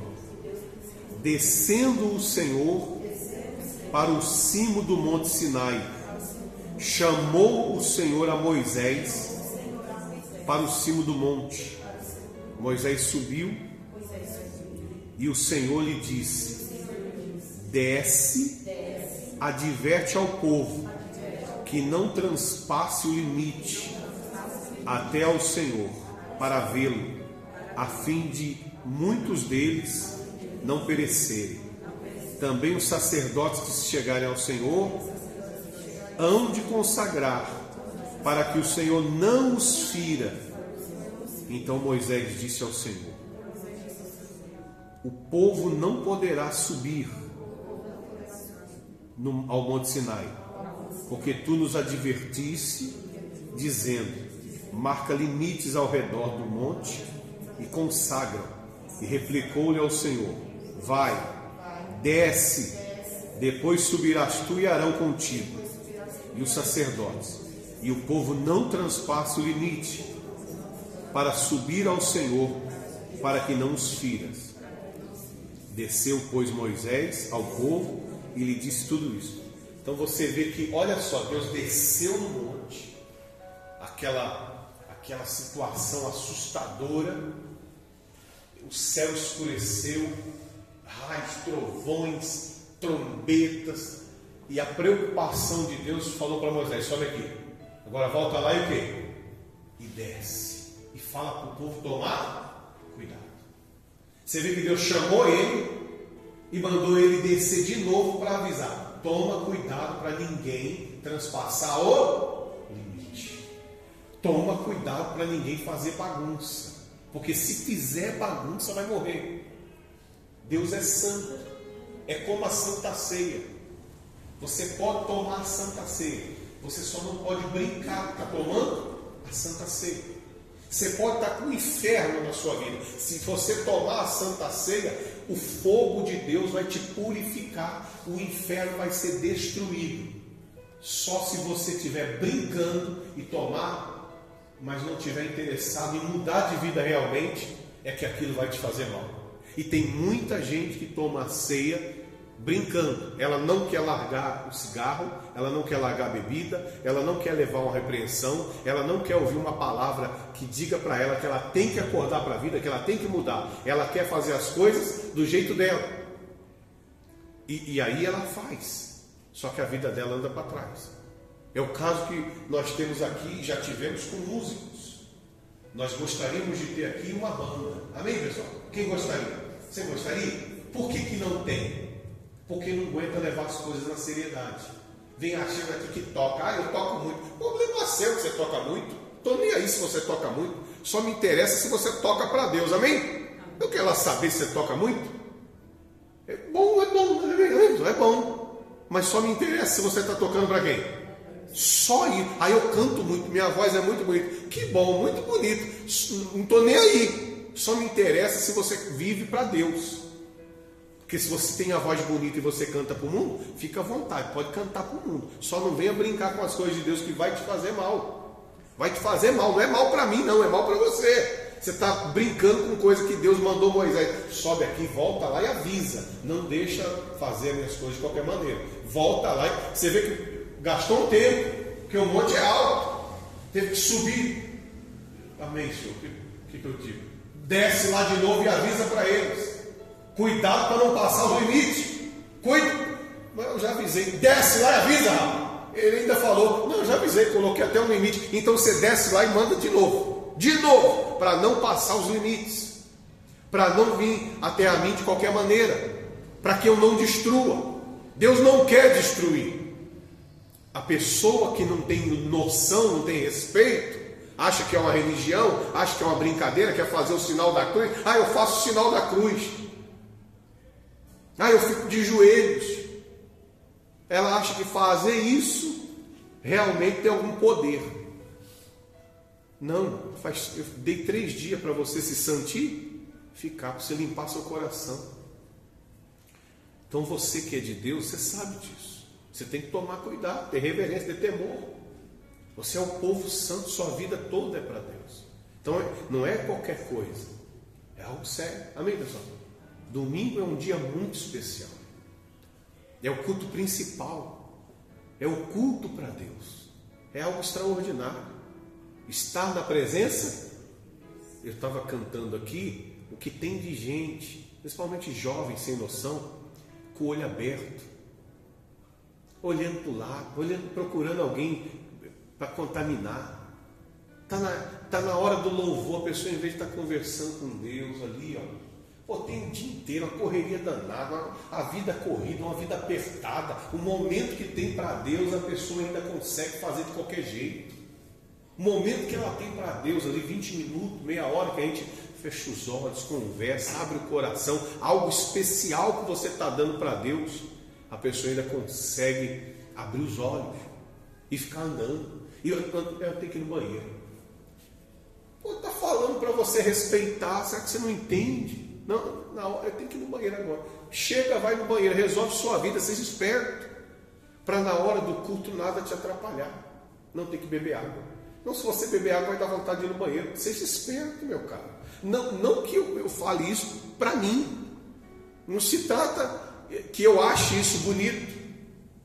Descendo o Senhor para o cimo do monte Sinai, chamou o Senhor a Moisés para o cimo do monte. Moisés subiu e o Senhor lhe disse: Desce, adverte ao povo que não transpasse o limite até ao Senhor para vê-lo, a fim de muitos deles não perecerem. Também os sacerdotes que se chegarem ao Senhor hão de consagrar, para que o Senhor não os fira. Então Moisés disse ao Senhor: O povo não poderá subir ao Monte Sinai, porque tu nos advertiste, dizendo: marca limites ao redor do monte e consagra. E replicou-lhe ao Senhor: Vai, desce, depois subirás tu e Arão contigo, e os sacerdotes, e o povo não transpassa o limite, para subir ao Senhor, para que não os firas. Desceu, pois, Moisés ao povo e lhe disse tudo isso. Então você vê que, olha só, Deus desceu no monte, aquela aquela situação assustadora. O céu escureceu, raios, trovões, trombetas, e a preocupação de Deus falou para Moisés: olha aqui, agora volta lá e o quê? E desce, e fala para o povo tomar cuidado. Você vê que Deus chamou ele e mandou ele descer de novo para avisar: toma cuidado para ninguém transpassar o Toma cuidado para ninguém fazer bagunça, porque se fizer bagunça vai morrer. Deus é santo, é como a Santa Ceia. Você pode tomar a Santa Ceia, você só não pode brincar, está tomando a Santa Ceia. Você pode estar com o inferno na sua vida. Se você tomar a Santa Ceia, o fogo de Deus vai te purificar, o inferno vai ser destruído. Só se você estiver brincando e tomar mas não estiver interessado em mudar de vida realmente, é que aquilo vai te fazer mal. E tem muita gente que toma a ceia brincando. Ela não quer largar o cigarro, ela não quer largar a bebida, ela não quer levar uma repreensão, ela não quer ouvir uma palavra que diga para ela que ela tem que acordar para a vida, que ela tem que mudar. Ela quer fazer as coisas do jeito dela. E, e aí ela faz. Só que a vida dela anda para trás. É o caso que nós temos aqui, já tivemos com músicos. Nós gostaríamos de ter aqui uma banda. Amém, pessoal? Quem gostaria? Você gostaria? Por que, que não tem? Porque não aguenta levar as coisas na seriedade. Vem achando aqui que toca. Ah, eu toco muito. O problema é seu que você toca muito. Estou nem aí se você toca muito. Só me interessa se você toca para Deus. Amém? Eu quero saber se você toca muito. É bom, é bom, é, é bom. Mas só me interessa se você está tocando para quem? Só isso. Aí eu canto muito, minha voz é muito bonita. Que bom, muito bonito. Não estou nem aí. Só me interessa se você vive para Deus. Porque se você tem a voz bonita e você canta para o mundo, fica à vontade, pode cantar para o mundo. Só não venha brincar com as coisas de Deus que vai te fazer mal. Vai te fazer mal, não é mal para mim, não, é mal para você. Você está brincando com coisa que Deus mandou Moisés. Sobe aqui, volta lá e avisa. Não deixa fazer minhas coisas de qualquer maneira. Volta lá e você vê que gastou um tempo, porque o monte é alto. Teve que subir. Amém, Senhor. O que, que eu digo? Desce lá de novo e avisa para eles. Cuidado para não passar os limites. Cuida. Eu já avisei. Desce lá e avisa, Ele ainda falou, não, eu já avisei, coloquei até um limite. Então você desce lá e manda de novo. De novo, para não passar os limites. Para não vir até a mim de qualquer maneira. Para que eu não destrua. Deus não quer destruir. A pessoa que não tem noção, não tem respeito, acha que é uma religião, acha que é uma brincadeira, quer fazer o sinal da cruz. Ah, eu faço o sinal da cruz. Ah, eu fico de joelhos. Ela acha que fazer isso realmente tem algum poder. Não, faz, eu dei três dias para você se sentir, ficar, para você limpar seu coração. Então você que é de Deus, você sabe disso. Você tem que tomar cuidado, ter reverência, ter temor. Você é o povo santo, sua vida toda é para Deus. Então não é qualquer coisa, é algo sério. Amém, pessoal? Domingo é um dia muito especial. É o culto principal. É o culto para Deus. É algo extraordinário. Estar na presença. Eu estava cantando aqui o que tem de gente, principalmente jovens sem noção, com o olho aberto, olhando para o lado, olhando, procurando alguém para contaminar. Está na, tá na hora do louvor, a pessoa, em vez de estar tá conversando com Deus ali, ó, Pô, tem o dia inteiro, a correria danada, a vida corrida, uma vida apertada. O momento que tem para Deus, a pessoa ainda consegue fazer de qualquer jeito. O momento que ela tem para Deus, ali 20 minutos, meia hora, que a gente fecha os olhos, conversa, abre o coração, algo especial que você está dando para Deus, a pessoa ainda consegue abrir os olhos e ficar andando. E eu, eu tenho que ir no banheiro. Pô, tá falando para você respeitar, será que você não entende? Não, não, eu tenho que ir no banheiro agora. Chega, vai no banheiro, resolve sua vida, seja esperto. Para na hora do culto nada te atrapalhar. Não tem que beber água. Não, se você beber água, vai dar vontade de ir no banheiro. Seja esperto, meu caro. Não, não que eu, eu fale isso para mim. Não se trata que eu ache isso bonito.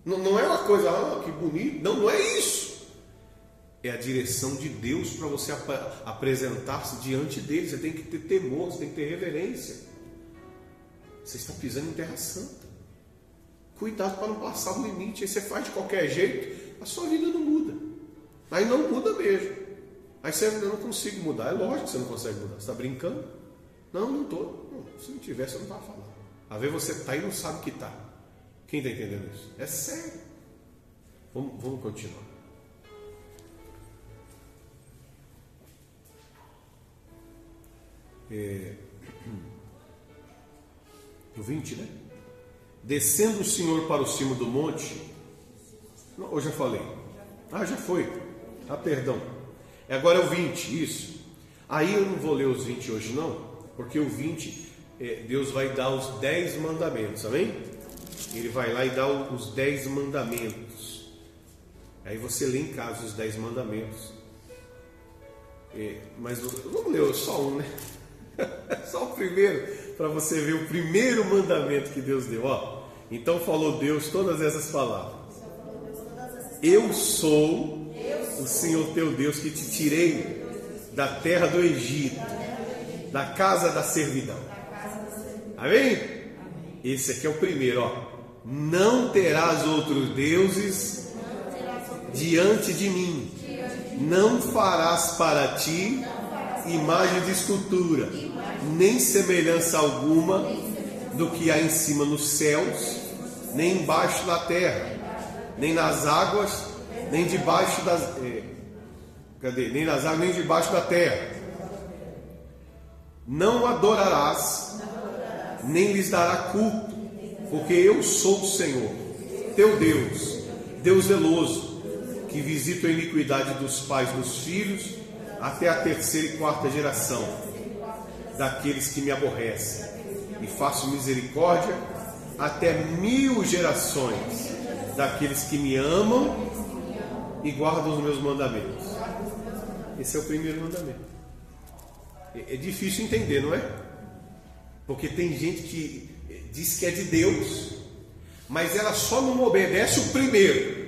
Não, não é uma coisa, ah, que bonito. Não, não é isso é a direção de Deus para você ap apresentar-se diante dele. Você tem que ter temor, você tem que ter reverência. Você está pisando em terra santa. Cuidado para não passar o limite. Aí você faz de qualquer jeito, a sua vida não muda. Aí não muda mesmo. Aí você eu não consigo mudar. É lógico que você não consegue mudar. Você está brincando? Não, não estou. Se não tivesse, eu não estava falando. Às vezes você está e não sabe que está. Quem está entendendo isso? É sério. Vamos, vamos continuar. É, o 20, né? Descendo o Senhor para o cimo do monte. Eu já falei. Ah, já foi. Ah, perdão. Agora é o 20, isso. Aí eu não vou ler os 20 hoje, não, porque o 20, é, Deus vai dar os 10 mandamentos, amém? Ele vai lá e dá os 10 mandamentos. Aí você lê em casa os 10 mandamentos. É, mas vamos ler só um, né? Só o primeiro, para você ver o primeiro mandamento que Deus deu. Ó, então falou Deus todas essas palavras. Eu sou o Senhor teu Deus que te tirei da terra do Egito, da casa da servidão. Amém? Esse aqui é o primeiro, ó. Não terás outros deuses diante de mim. Não farás para ti imagem de escultura, nem semelhança alguma do que há em cima nos céus, nem embaixo na terra, nem nas águas, nem debaixo das. Eh, cadê? Nem nas águas, nem debaixo da terra. Não adorarás, nem lhes dará culto, porque eu sou o Senhor, teu Deus, Deus zeloso, que visita a iniquidade dos pais dos filhos até a terceira e quarta geração daqueles que me aborrecem, e faço misericórdia até mil gerações daqueles que me amam e guardam os meus mandamentos. Esse é o primeiro mandamento. É, é difícil entender, não é? Porque tem gente que diz que é de Deus, mas ela só não obedece o primeiro.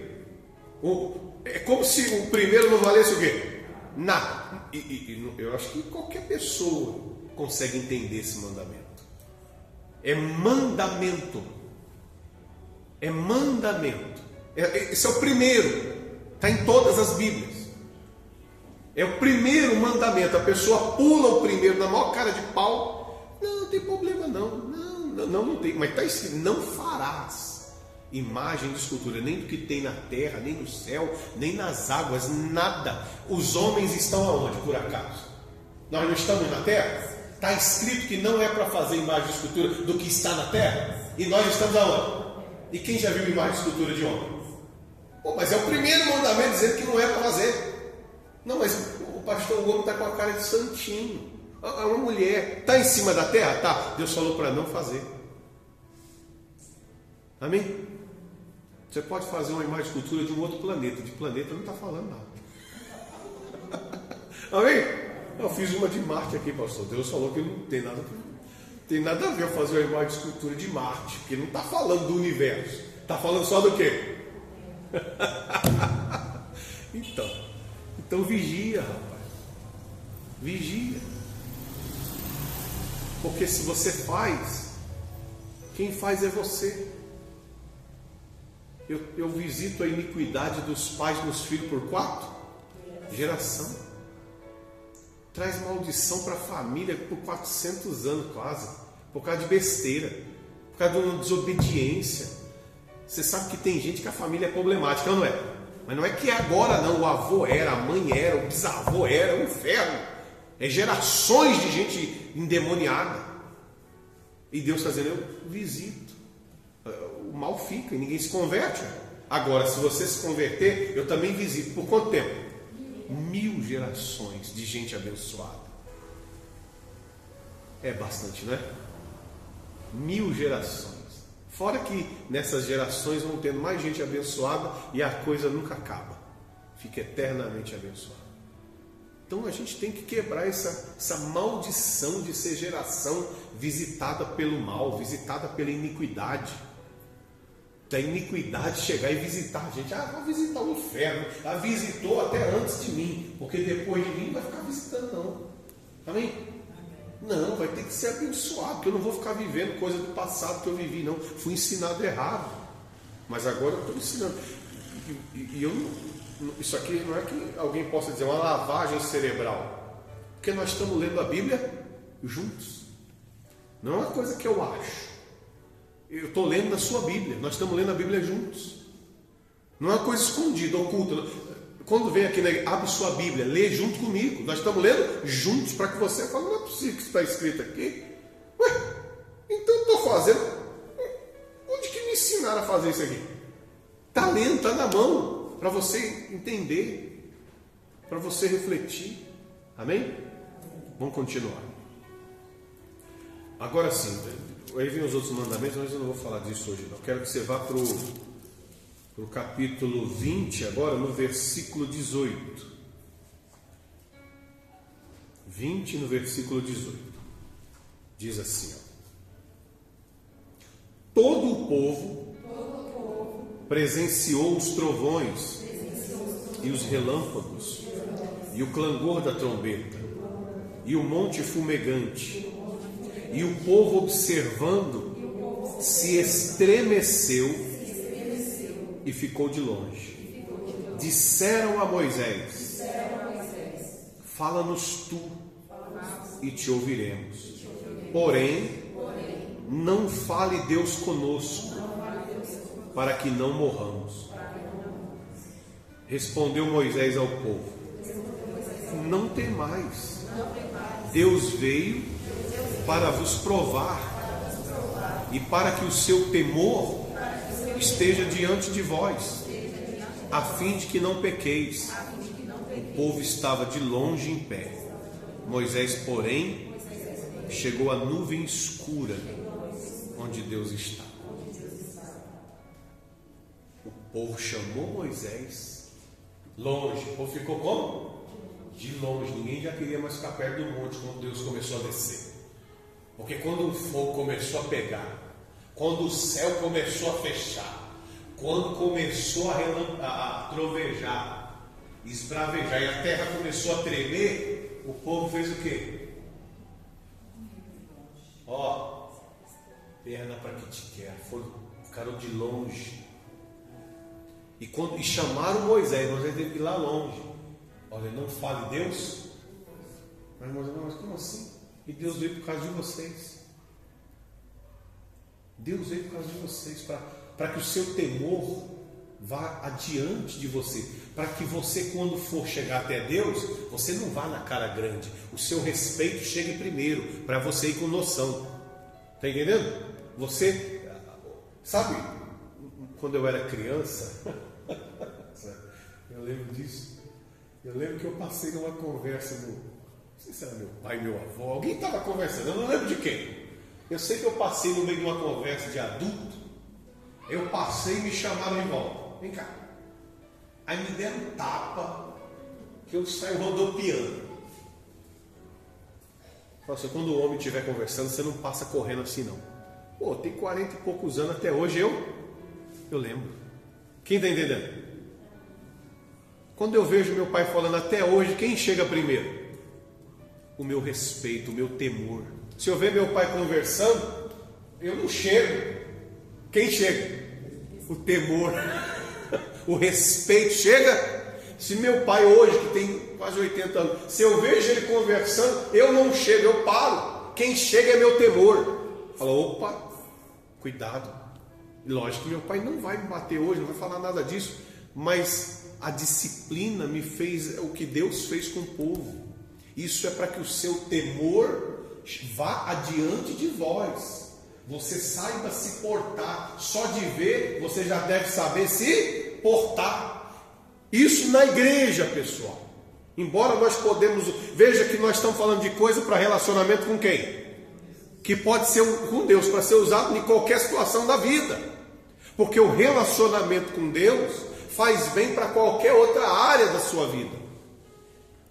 O, é como se o primeiro não valesse o quê? Nada. E, e, eu acho que qualquer pessoa consegue entender esse mandamento. É mandamento. É mandamento. É, esse é o primeiro. Está em todas as Bíblias. É o primeiro mandamento. A pessoa pula o primeiro na maior cara de pau. Não, não tem problema. Não, não, não, não tem. Mas está escrito: não farás imagem de escultura, nem do que tem na terra, nem no céu, nem nas águas, nada. Os homens estão aonde, por acaso? Nós não estamos na terra? Está escrito que não é para fazer imagem de escultura do que está na terra? E nós estamos aonde? E quem já viu imagem de escultura de homem? Pô, mas é o primeiro mandamento dizendo que não é para fazer. Não, mas o pastor Gomes está com a cara de santinho. É uma mulher. Está em cima da terra? Tá. Deus falou para não fazer. Amém? Você pode fazer uma imagem de cultura de um outro planeta. De planeta não está falando nada. Amém? Eu fiz uma de Marte aqui, pastor. Deus falou que não tem nada, tem nada a ver eu fazer uma imagem de escultura de Marte, porque não está falando do universo. Está falando só do quê? então. Então vigia, rapaz. Vigia. Porque se você faz, quem faz é você. Eu, eu visito a iniquidade dos pais nos filhos por quatro geração. Traz maldição para a família por 400 anos quase, por causa de besteira, por causa de uma desobediência. Você sabe que tem gente que a família é problemática, não é? Mas não é que agora não, o avô era, a mãe era, o bisavô era, o inferno. É gerações de gente endemoniada. E Deus está dizendo, eu visito. Mal fica e ninguém se converte. Agora, se você se converter, eu também visito. Por quanto tempo? Mil gerações de gente abençoada. É bastante, não é? Mil gerações. Fora que nessas gerações vão tendo mais gente abençoada e a coisa nunca acaba, fica eternamente abençoada. Então a gente tem que quebrar essa, essa maldição de ser geração visitada pelo mal, visitada pela iniquidade. Da iniquidade chegar e visitar a gente. Ah, vai visitar o inferno. Ah, visitou até antes de mim, porque depois de mim não vai ficar visitando, não. Amém? Não, vai ter que ser abençoado, porque eu não vou ficar vivendo coisa do passado que eu vivi, não. Fui ensinado errado. Mas agora eu estou ensinando. E, e, eu isso aqui não é que alguém possa dizer uma lavagem cerebral. Porque nós estamos lendo a Bíblia juntos. Não é uma coisa que eu acho. Eu estou lendo na sua Bíblia. Nós estamos lendo a Bíblia juntos. Não é uma coisa escondida, oculta quando vem aqui, né, abre sua Bíblia, lê junto comigo. Nós estamos lendo juntos para que você fale, não é possível que está escrito aqui. Ué, então estou fazendo. Onde que me ensinaram a fazer isso aqui? Está lendo, está na mão, para você entender, para você refletir. Amém? Vamos continuar. Agora sim, aí vem os outros mandamentos, mas eu não vou falar disso hoje não. Quero que você vá para o capítulo 20, agora no versículo 18. 20 no versículo 18. Diz assim: ó, Todo o povo presenciou os trovões e os relâmpagos e o clangor da trombeta e o monte fumegante. E o povo observando se estremeceu e ficou de longe. Disseram a Moisés: Fala-nos tu e te ouviremos. Porém, não fale Deus conosco, para que não morramos. Respondeu Moisés ao povo: Não tem mais. Deus veio para vos provar E para que o seu temor esteja diante de vós, a fim de que não pequeis. O povo estava de longe em pé. Moisés, porém, chegou à nuvem escura onde Deus estava. O povo chamou Moisés longe. O povo ficou como? De longe. Ninguém já queria mais ficar perto do monte quando Deus começou a descer. Porque quando o fogo começou a pegar, quando o céu começou a fechar, quando começou a, a, trovejar, esbravejar e a terra começou a tremer, o povo fez o quê? Ó, perna para que te quer, foram, ficaram de longe. E, quando, e chamaram Moisés, Moisés teve que ir lá longe. Olha, não fale Deus. Mas Moisés, mas como assim? E Deus veio por causa de vocês. Deus veio por causa de vocês, para que o seu temor vá adiante de você, para que você, quando for chegar até Deus, você não vá na cara grande, o seu respeito chegue primeiro, para você ir com noção. Está entendendo? Você, sabe, quando eu era criança, eu lembro disso, eu lembro que eu passei numa conversa no, não sei se era meu pai, meu avô, alguém estava conversando, eu não lembro de quem. Eu sei que eu passei no meio de uma conversa de adulto, eu passei e me chamaram de volta. Vem cá. Aí me deram tapa, que eu saio rodopiando. Nossa, quando o homem estiver conversando, você não passa correndo assim não. Pô, tem 40 e poucos anos até hoje, eu eu lembro. Quem está entendendo? Quando eu vejo meu pai falando até hoje, quem chega primeiro? O meu respeito, o meu temor. Se eu ver meu pai conversando, eu não chego. Quem chega? O temor, o respeito chega. Se meu pai hoje, que tem quase 80 anos, se eu vejo ele conversando, eu não chego, eu paro. Quem chega é meu temor. Fala, opa, cuidado. Lógico que meu pai não vai me bater hoje, não vai falar nada disso, mas a disciplina me fez o que Deus fez com o povo. Isso é para que o seu temor vá adiante de vós. Você saiba se portar. Só de ver, você já deve saber se portar. Isso na igreja, pessoal. Embora nós podemos, veja que nós estamos falando de coisa para relacionamento com quem? Que pode ser com Deus, para ser usado em qualquer situação da vida. Porque o relacionamento com Deus faz bem para qualquer outra área da sua vida.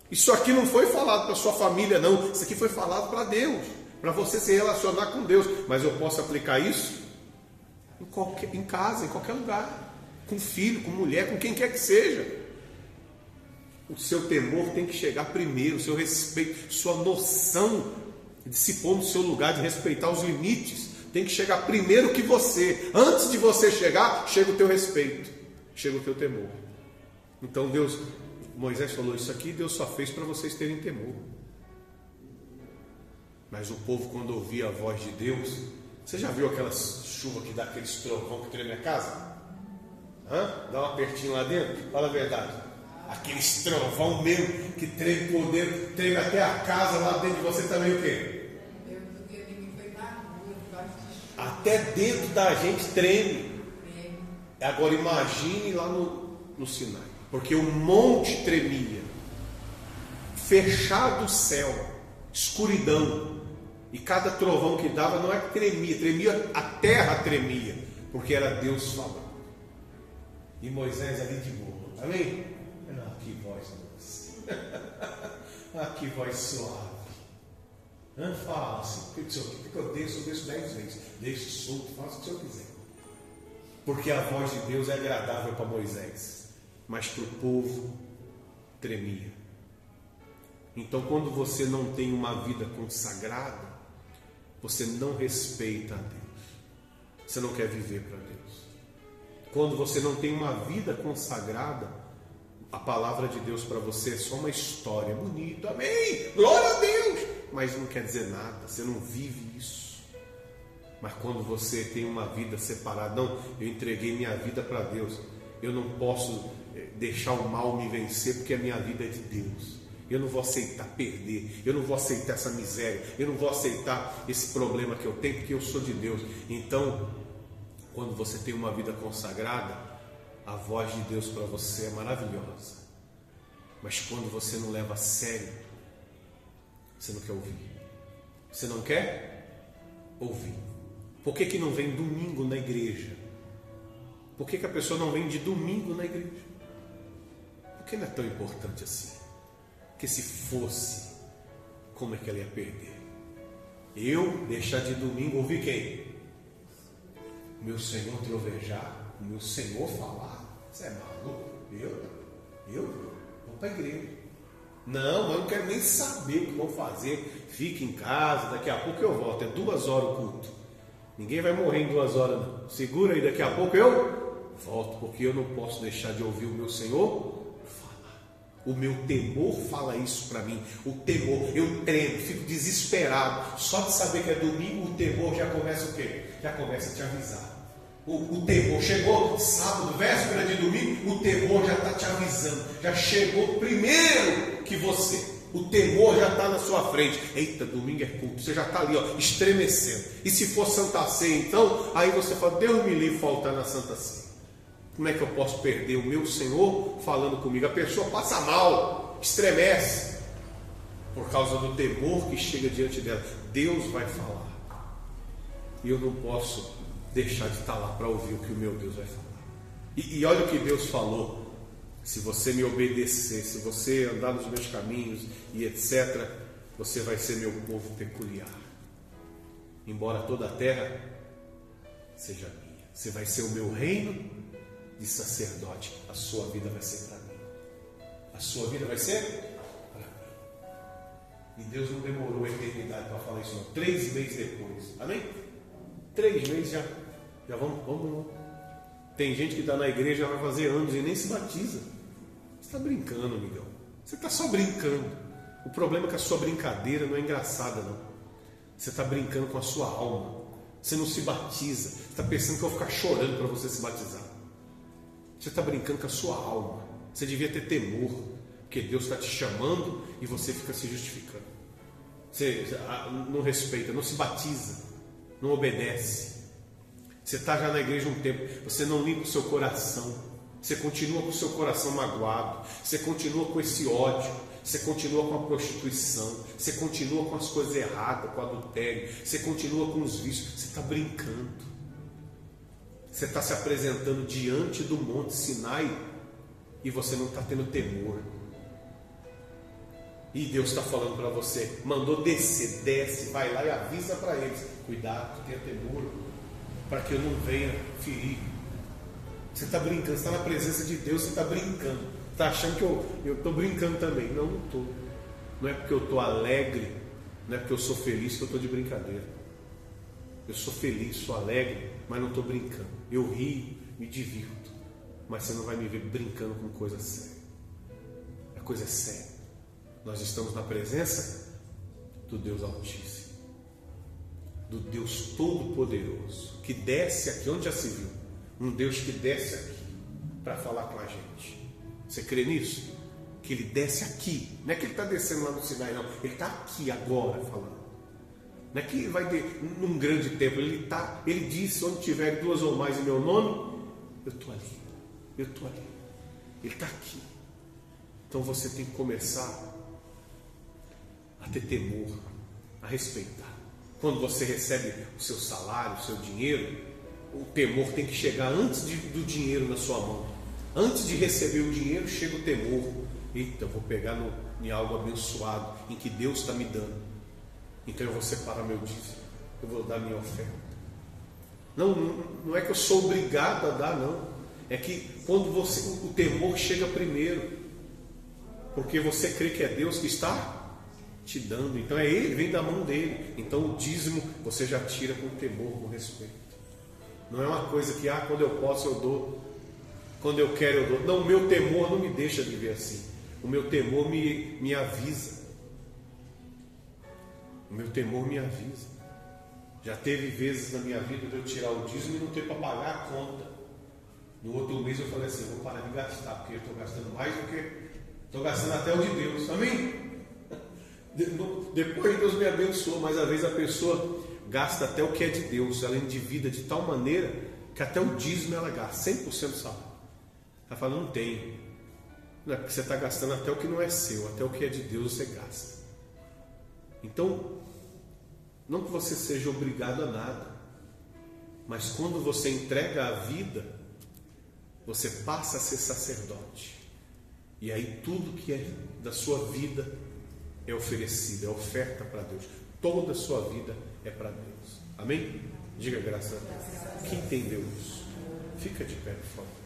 Isso aqui não foi falado para sua família, não. Isso aqui foi falado para Deus, para você se relacionar com Deus. Mas eu posso aplicar isso em, qualquer, em casa, em qualquer lugar, com filho, com mulher, com quem quer que seja. O seu temor tem que chegar primeiro, o seu respeito, sua noção de se pôr no seu lugar, de respeitar os limites, tem que chegar primeiro que você. Antes de você chegar, chega o teu respeito, chega o teu temor. Então Deus Moisés falou: Isso aqui Deus só fez para vocês terem temor. Mas o povo, quando ouvia a voz de Deus, você já viu aquela chuva que dá aqueles trovão que treme a casa? Hã? Dá um apertinho lá dentro? Fala a verdade. Aqueles trovão mesmo que treme por dentro, treme até a casa lá dentro de você também o quê? Até dentro da gente treme. Agora imagine lá no, no Sinai porque o monte tremia, fechado o céu, escuridão, e cada trovão que dava não é que tremia, tremia, a terra tremia, porque era Deus falando. E Moisés ali de boa, amém? Ah, que voz doce, ah, que voz suave. Não fala assim, o que o senhor quer que eu desço, eu desço dez vezes, deixe solto, faça o que o senhor quiser. Porque a voz de Deus é agradável para Moisés mas para o povo tremia. Então, quando você não tem uma vida consagrada, você não respeita a Deus. Você não quer viver para Deus. Quando você não tem uma vida consagrada, a palavra de Deus para você é só uma história bonita. Amém! Glória a Deus! Mas não quer dizer nada, você não vive isso. Mas quando você tem uma vida separada, não, eu entreguei minha vida para Deus. Eu não posso deixar o mal me vencer, porque a minha vida é de Deus. Eu não vou aceitar perder, eu não vou aceitar essa miséria, eu não vou aceitar esse problema que eu tenho, porque eu sou de Deus. Então, quando você tem uma vida consagrada, a voz de Deus para você é maravilhosa. Mas quando você não leva a sério, você não quer ouvir. Você não quer ouvir. Por que, que não vem domingo na igreja? Por que, que a pessoa não vem de domingo na igreja? Que não é tão importante assim? Porque se fosse, como é que ela ia perder? Eu deixar de domingo ouvir quem? Meu Senhor trovejar, meu Senhor falar. Você é maluco? Eu? Eu vou para a igreja. Não, eu não quero nem saber o que vão fazer. Fique em casa, daqui a pouco eu volto. É duas horas o culto. Ninguém vai morrer em duas horas, não. Segura aí, daqui a pouco eu volto, porque eu não posso deixar de ouvir o meu Senhor o meu temor fala isso para mim. O temor, eu tremo, fico desesperado. Só de saber que é domingo, o temor já começa o quê? Já começa a te avisar. O, o temor chegou sábado, véspera de domingo, o temor já está te avisando. Já chegou primeiro que você. O temor já está na sua frente. Eita, domingo é culto. Você já está ali, ó, estremecendo. E se for Santa Ceia, então, aí você fala, Deus me livre faltar na Santa Ceia. Como é que eu posso perder o meu Senhor falando comigo? A pessoa passa mal, estremece, por causa do temor que chega diante dela. Deus vai falar. E eu não posso deixar de estar lá para ouvir o que o meu Deus vai falar. E, e olha o que Deus falou. Se você me obedecer, se você andar nos meus caminhos e etc., você vai ser meu povo peculiar. Embora toda a terra seja minha, você vai ser o meu reino de sacerdote, a sua vida vai ser para mim. A sua vida vai ser para mim. E Deus não demorou a eternidade para falar isso, não. Três meses depois. Amém? Três meses já. Já vamos, vamos, vamos. Tem gente que está na igreja vai fazer anos e nem se batiza. Você está brincando, amigão. Você está só brincando. O problema é que a sua brincadeira não é engraçada, não. Você está brincando com a sua alma. Você não se batiza. Você está pensando que eu vou ficar chorando para você se batizar. Você está brincando com a sua alma. Você devia ter temor, porque Deus está te chamando e você fica se justificando. Você não respeita, não se batiza, não obedece. Você está já na igreja um tempo, você não limpa o seu coração, você continua com o seu coração magoado, você continua com esse ódio, você continua com a prostituição, você continua com as coisas erradas, com o adultério, você continua com os vícios, você está brincando. Você está se apresentando diante do Monte Sinai e você não está tendo temor. E Deus está falando para você, mandou descer, desce, vai lá e avisa para eles: cuidado, tenha temor, para que eu não venha ferir. Você está brincando, está na presença de Deus, você está brincando. Está achando que eu estou brincando também? Não, não estou. Não é porque eu estou alegre, não é porque eu sou feliz que eu estou de brincadeira. Eu sou feliz, sou alegre, mas não estou brincando. Eu rio, me divirto, mas você não vai me ver brincando com coisa séria. A coisa é séria. Nós estamos na presença do Deus Altíssimo, do Deus Todo-Poderoso, que desce aqui, onde já se viu? Um Deus que desce aqui para falar com a gente. Você crê nisso? Que ele desce aqui, não é que ele está descendo lá no Sinai, não, ele está aqui agora falando. Não é que vai ter num grande templo, ele tá, ele disse, onde tiver duas ou mais em meu nome, eu estou ali, eu estou ali. Ele está aqui. Então você tem que começar a ter temor, a respeitar. Quando você recebe o seu salário, o seu dinheiro, o temor tem que chegar antes de, do dinheiro na sua mão. Antes de receber o dinheiro, chega o temor. Eita, eu vou pegar no, em algo abençoado, em que Deus está me dando. Então eu vou separar meu dízimo, eu vou dar minha oferta. Não, não é que eu sou obrigado a dar, não. É que quando você, o temor chega primeiro, porque você crê que é Deus que está te dando, então é Ele, vem da mão dele. Então o dízimo você já tira com temor, com respeito. Não é uma coisa que, ah, quando eu posso eu dou, quando eu quero eu dou. Não, o meu temor não me deixa viver assim. O meu temor me, me avisa. O meu temor me avisa. Já teve vezes na minha vida de eu tirar o dízimo e não ter para pagar a conta. No outro mês eu falei assim, vou parar de gastar, porque eu estou gastando mais do que Estou gastando até o de Deus. Amém? Depois Deus me abençoou, mas às vezes a pessoa gasta até o que é de Deus, ela endivida de tal maneira que até o dízimo ela gasta, 100% do salário. Ela fala, não tem. Não é porque você está gastando até o que não é seu, até o que é de Deus você gasta. Então, não que você seja obrigado a nada, mas quando você entrega a vida, você passa a ser sacerdote. E aí tudo que é da sua vida é oferecido, é oferta para Deus. Toda a sua vida é para Deus. Amém? Diga graças a Deus. Quem entendeu isso? Fica de pé, por favor.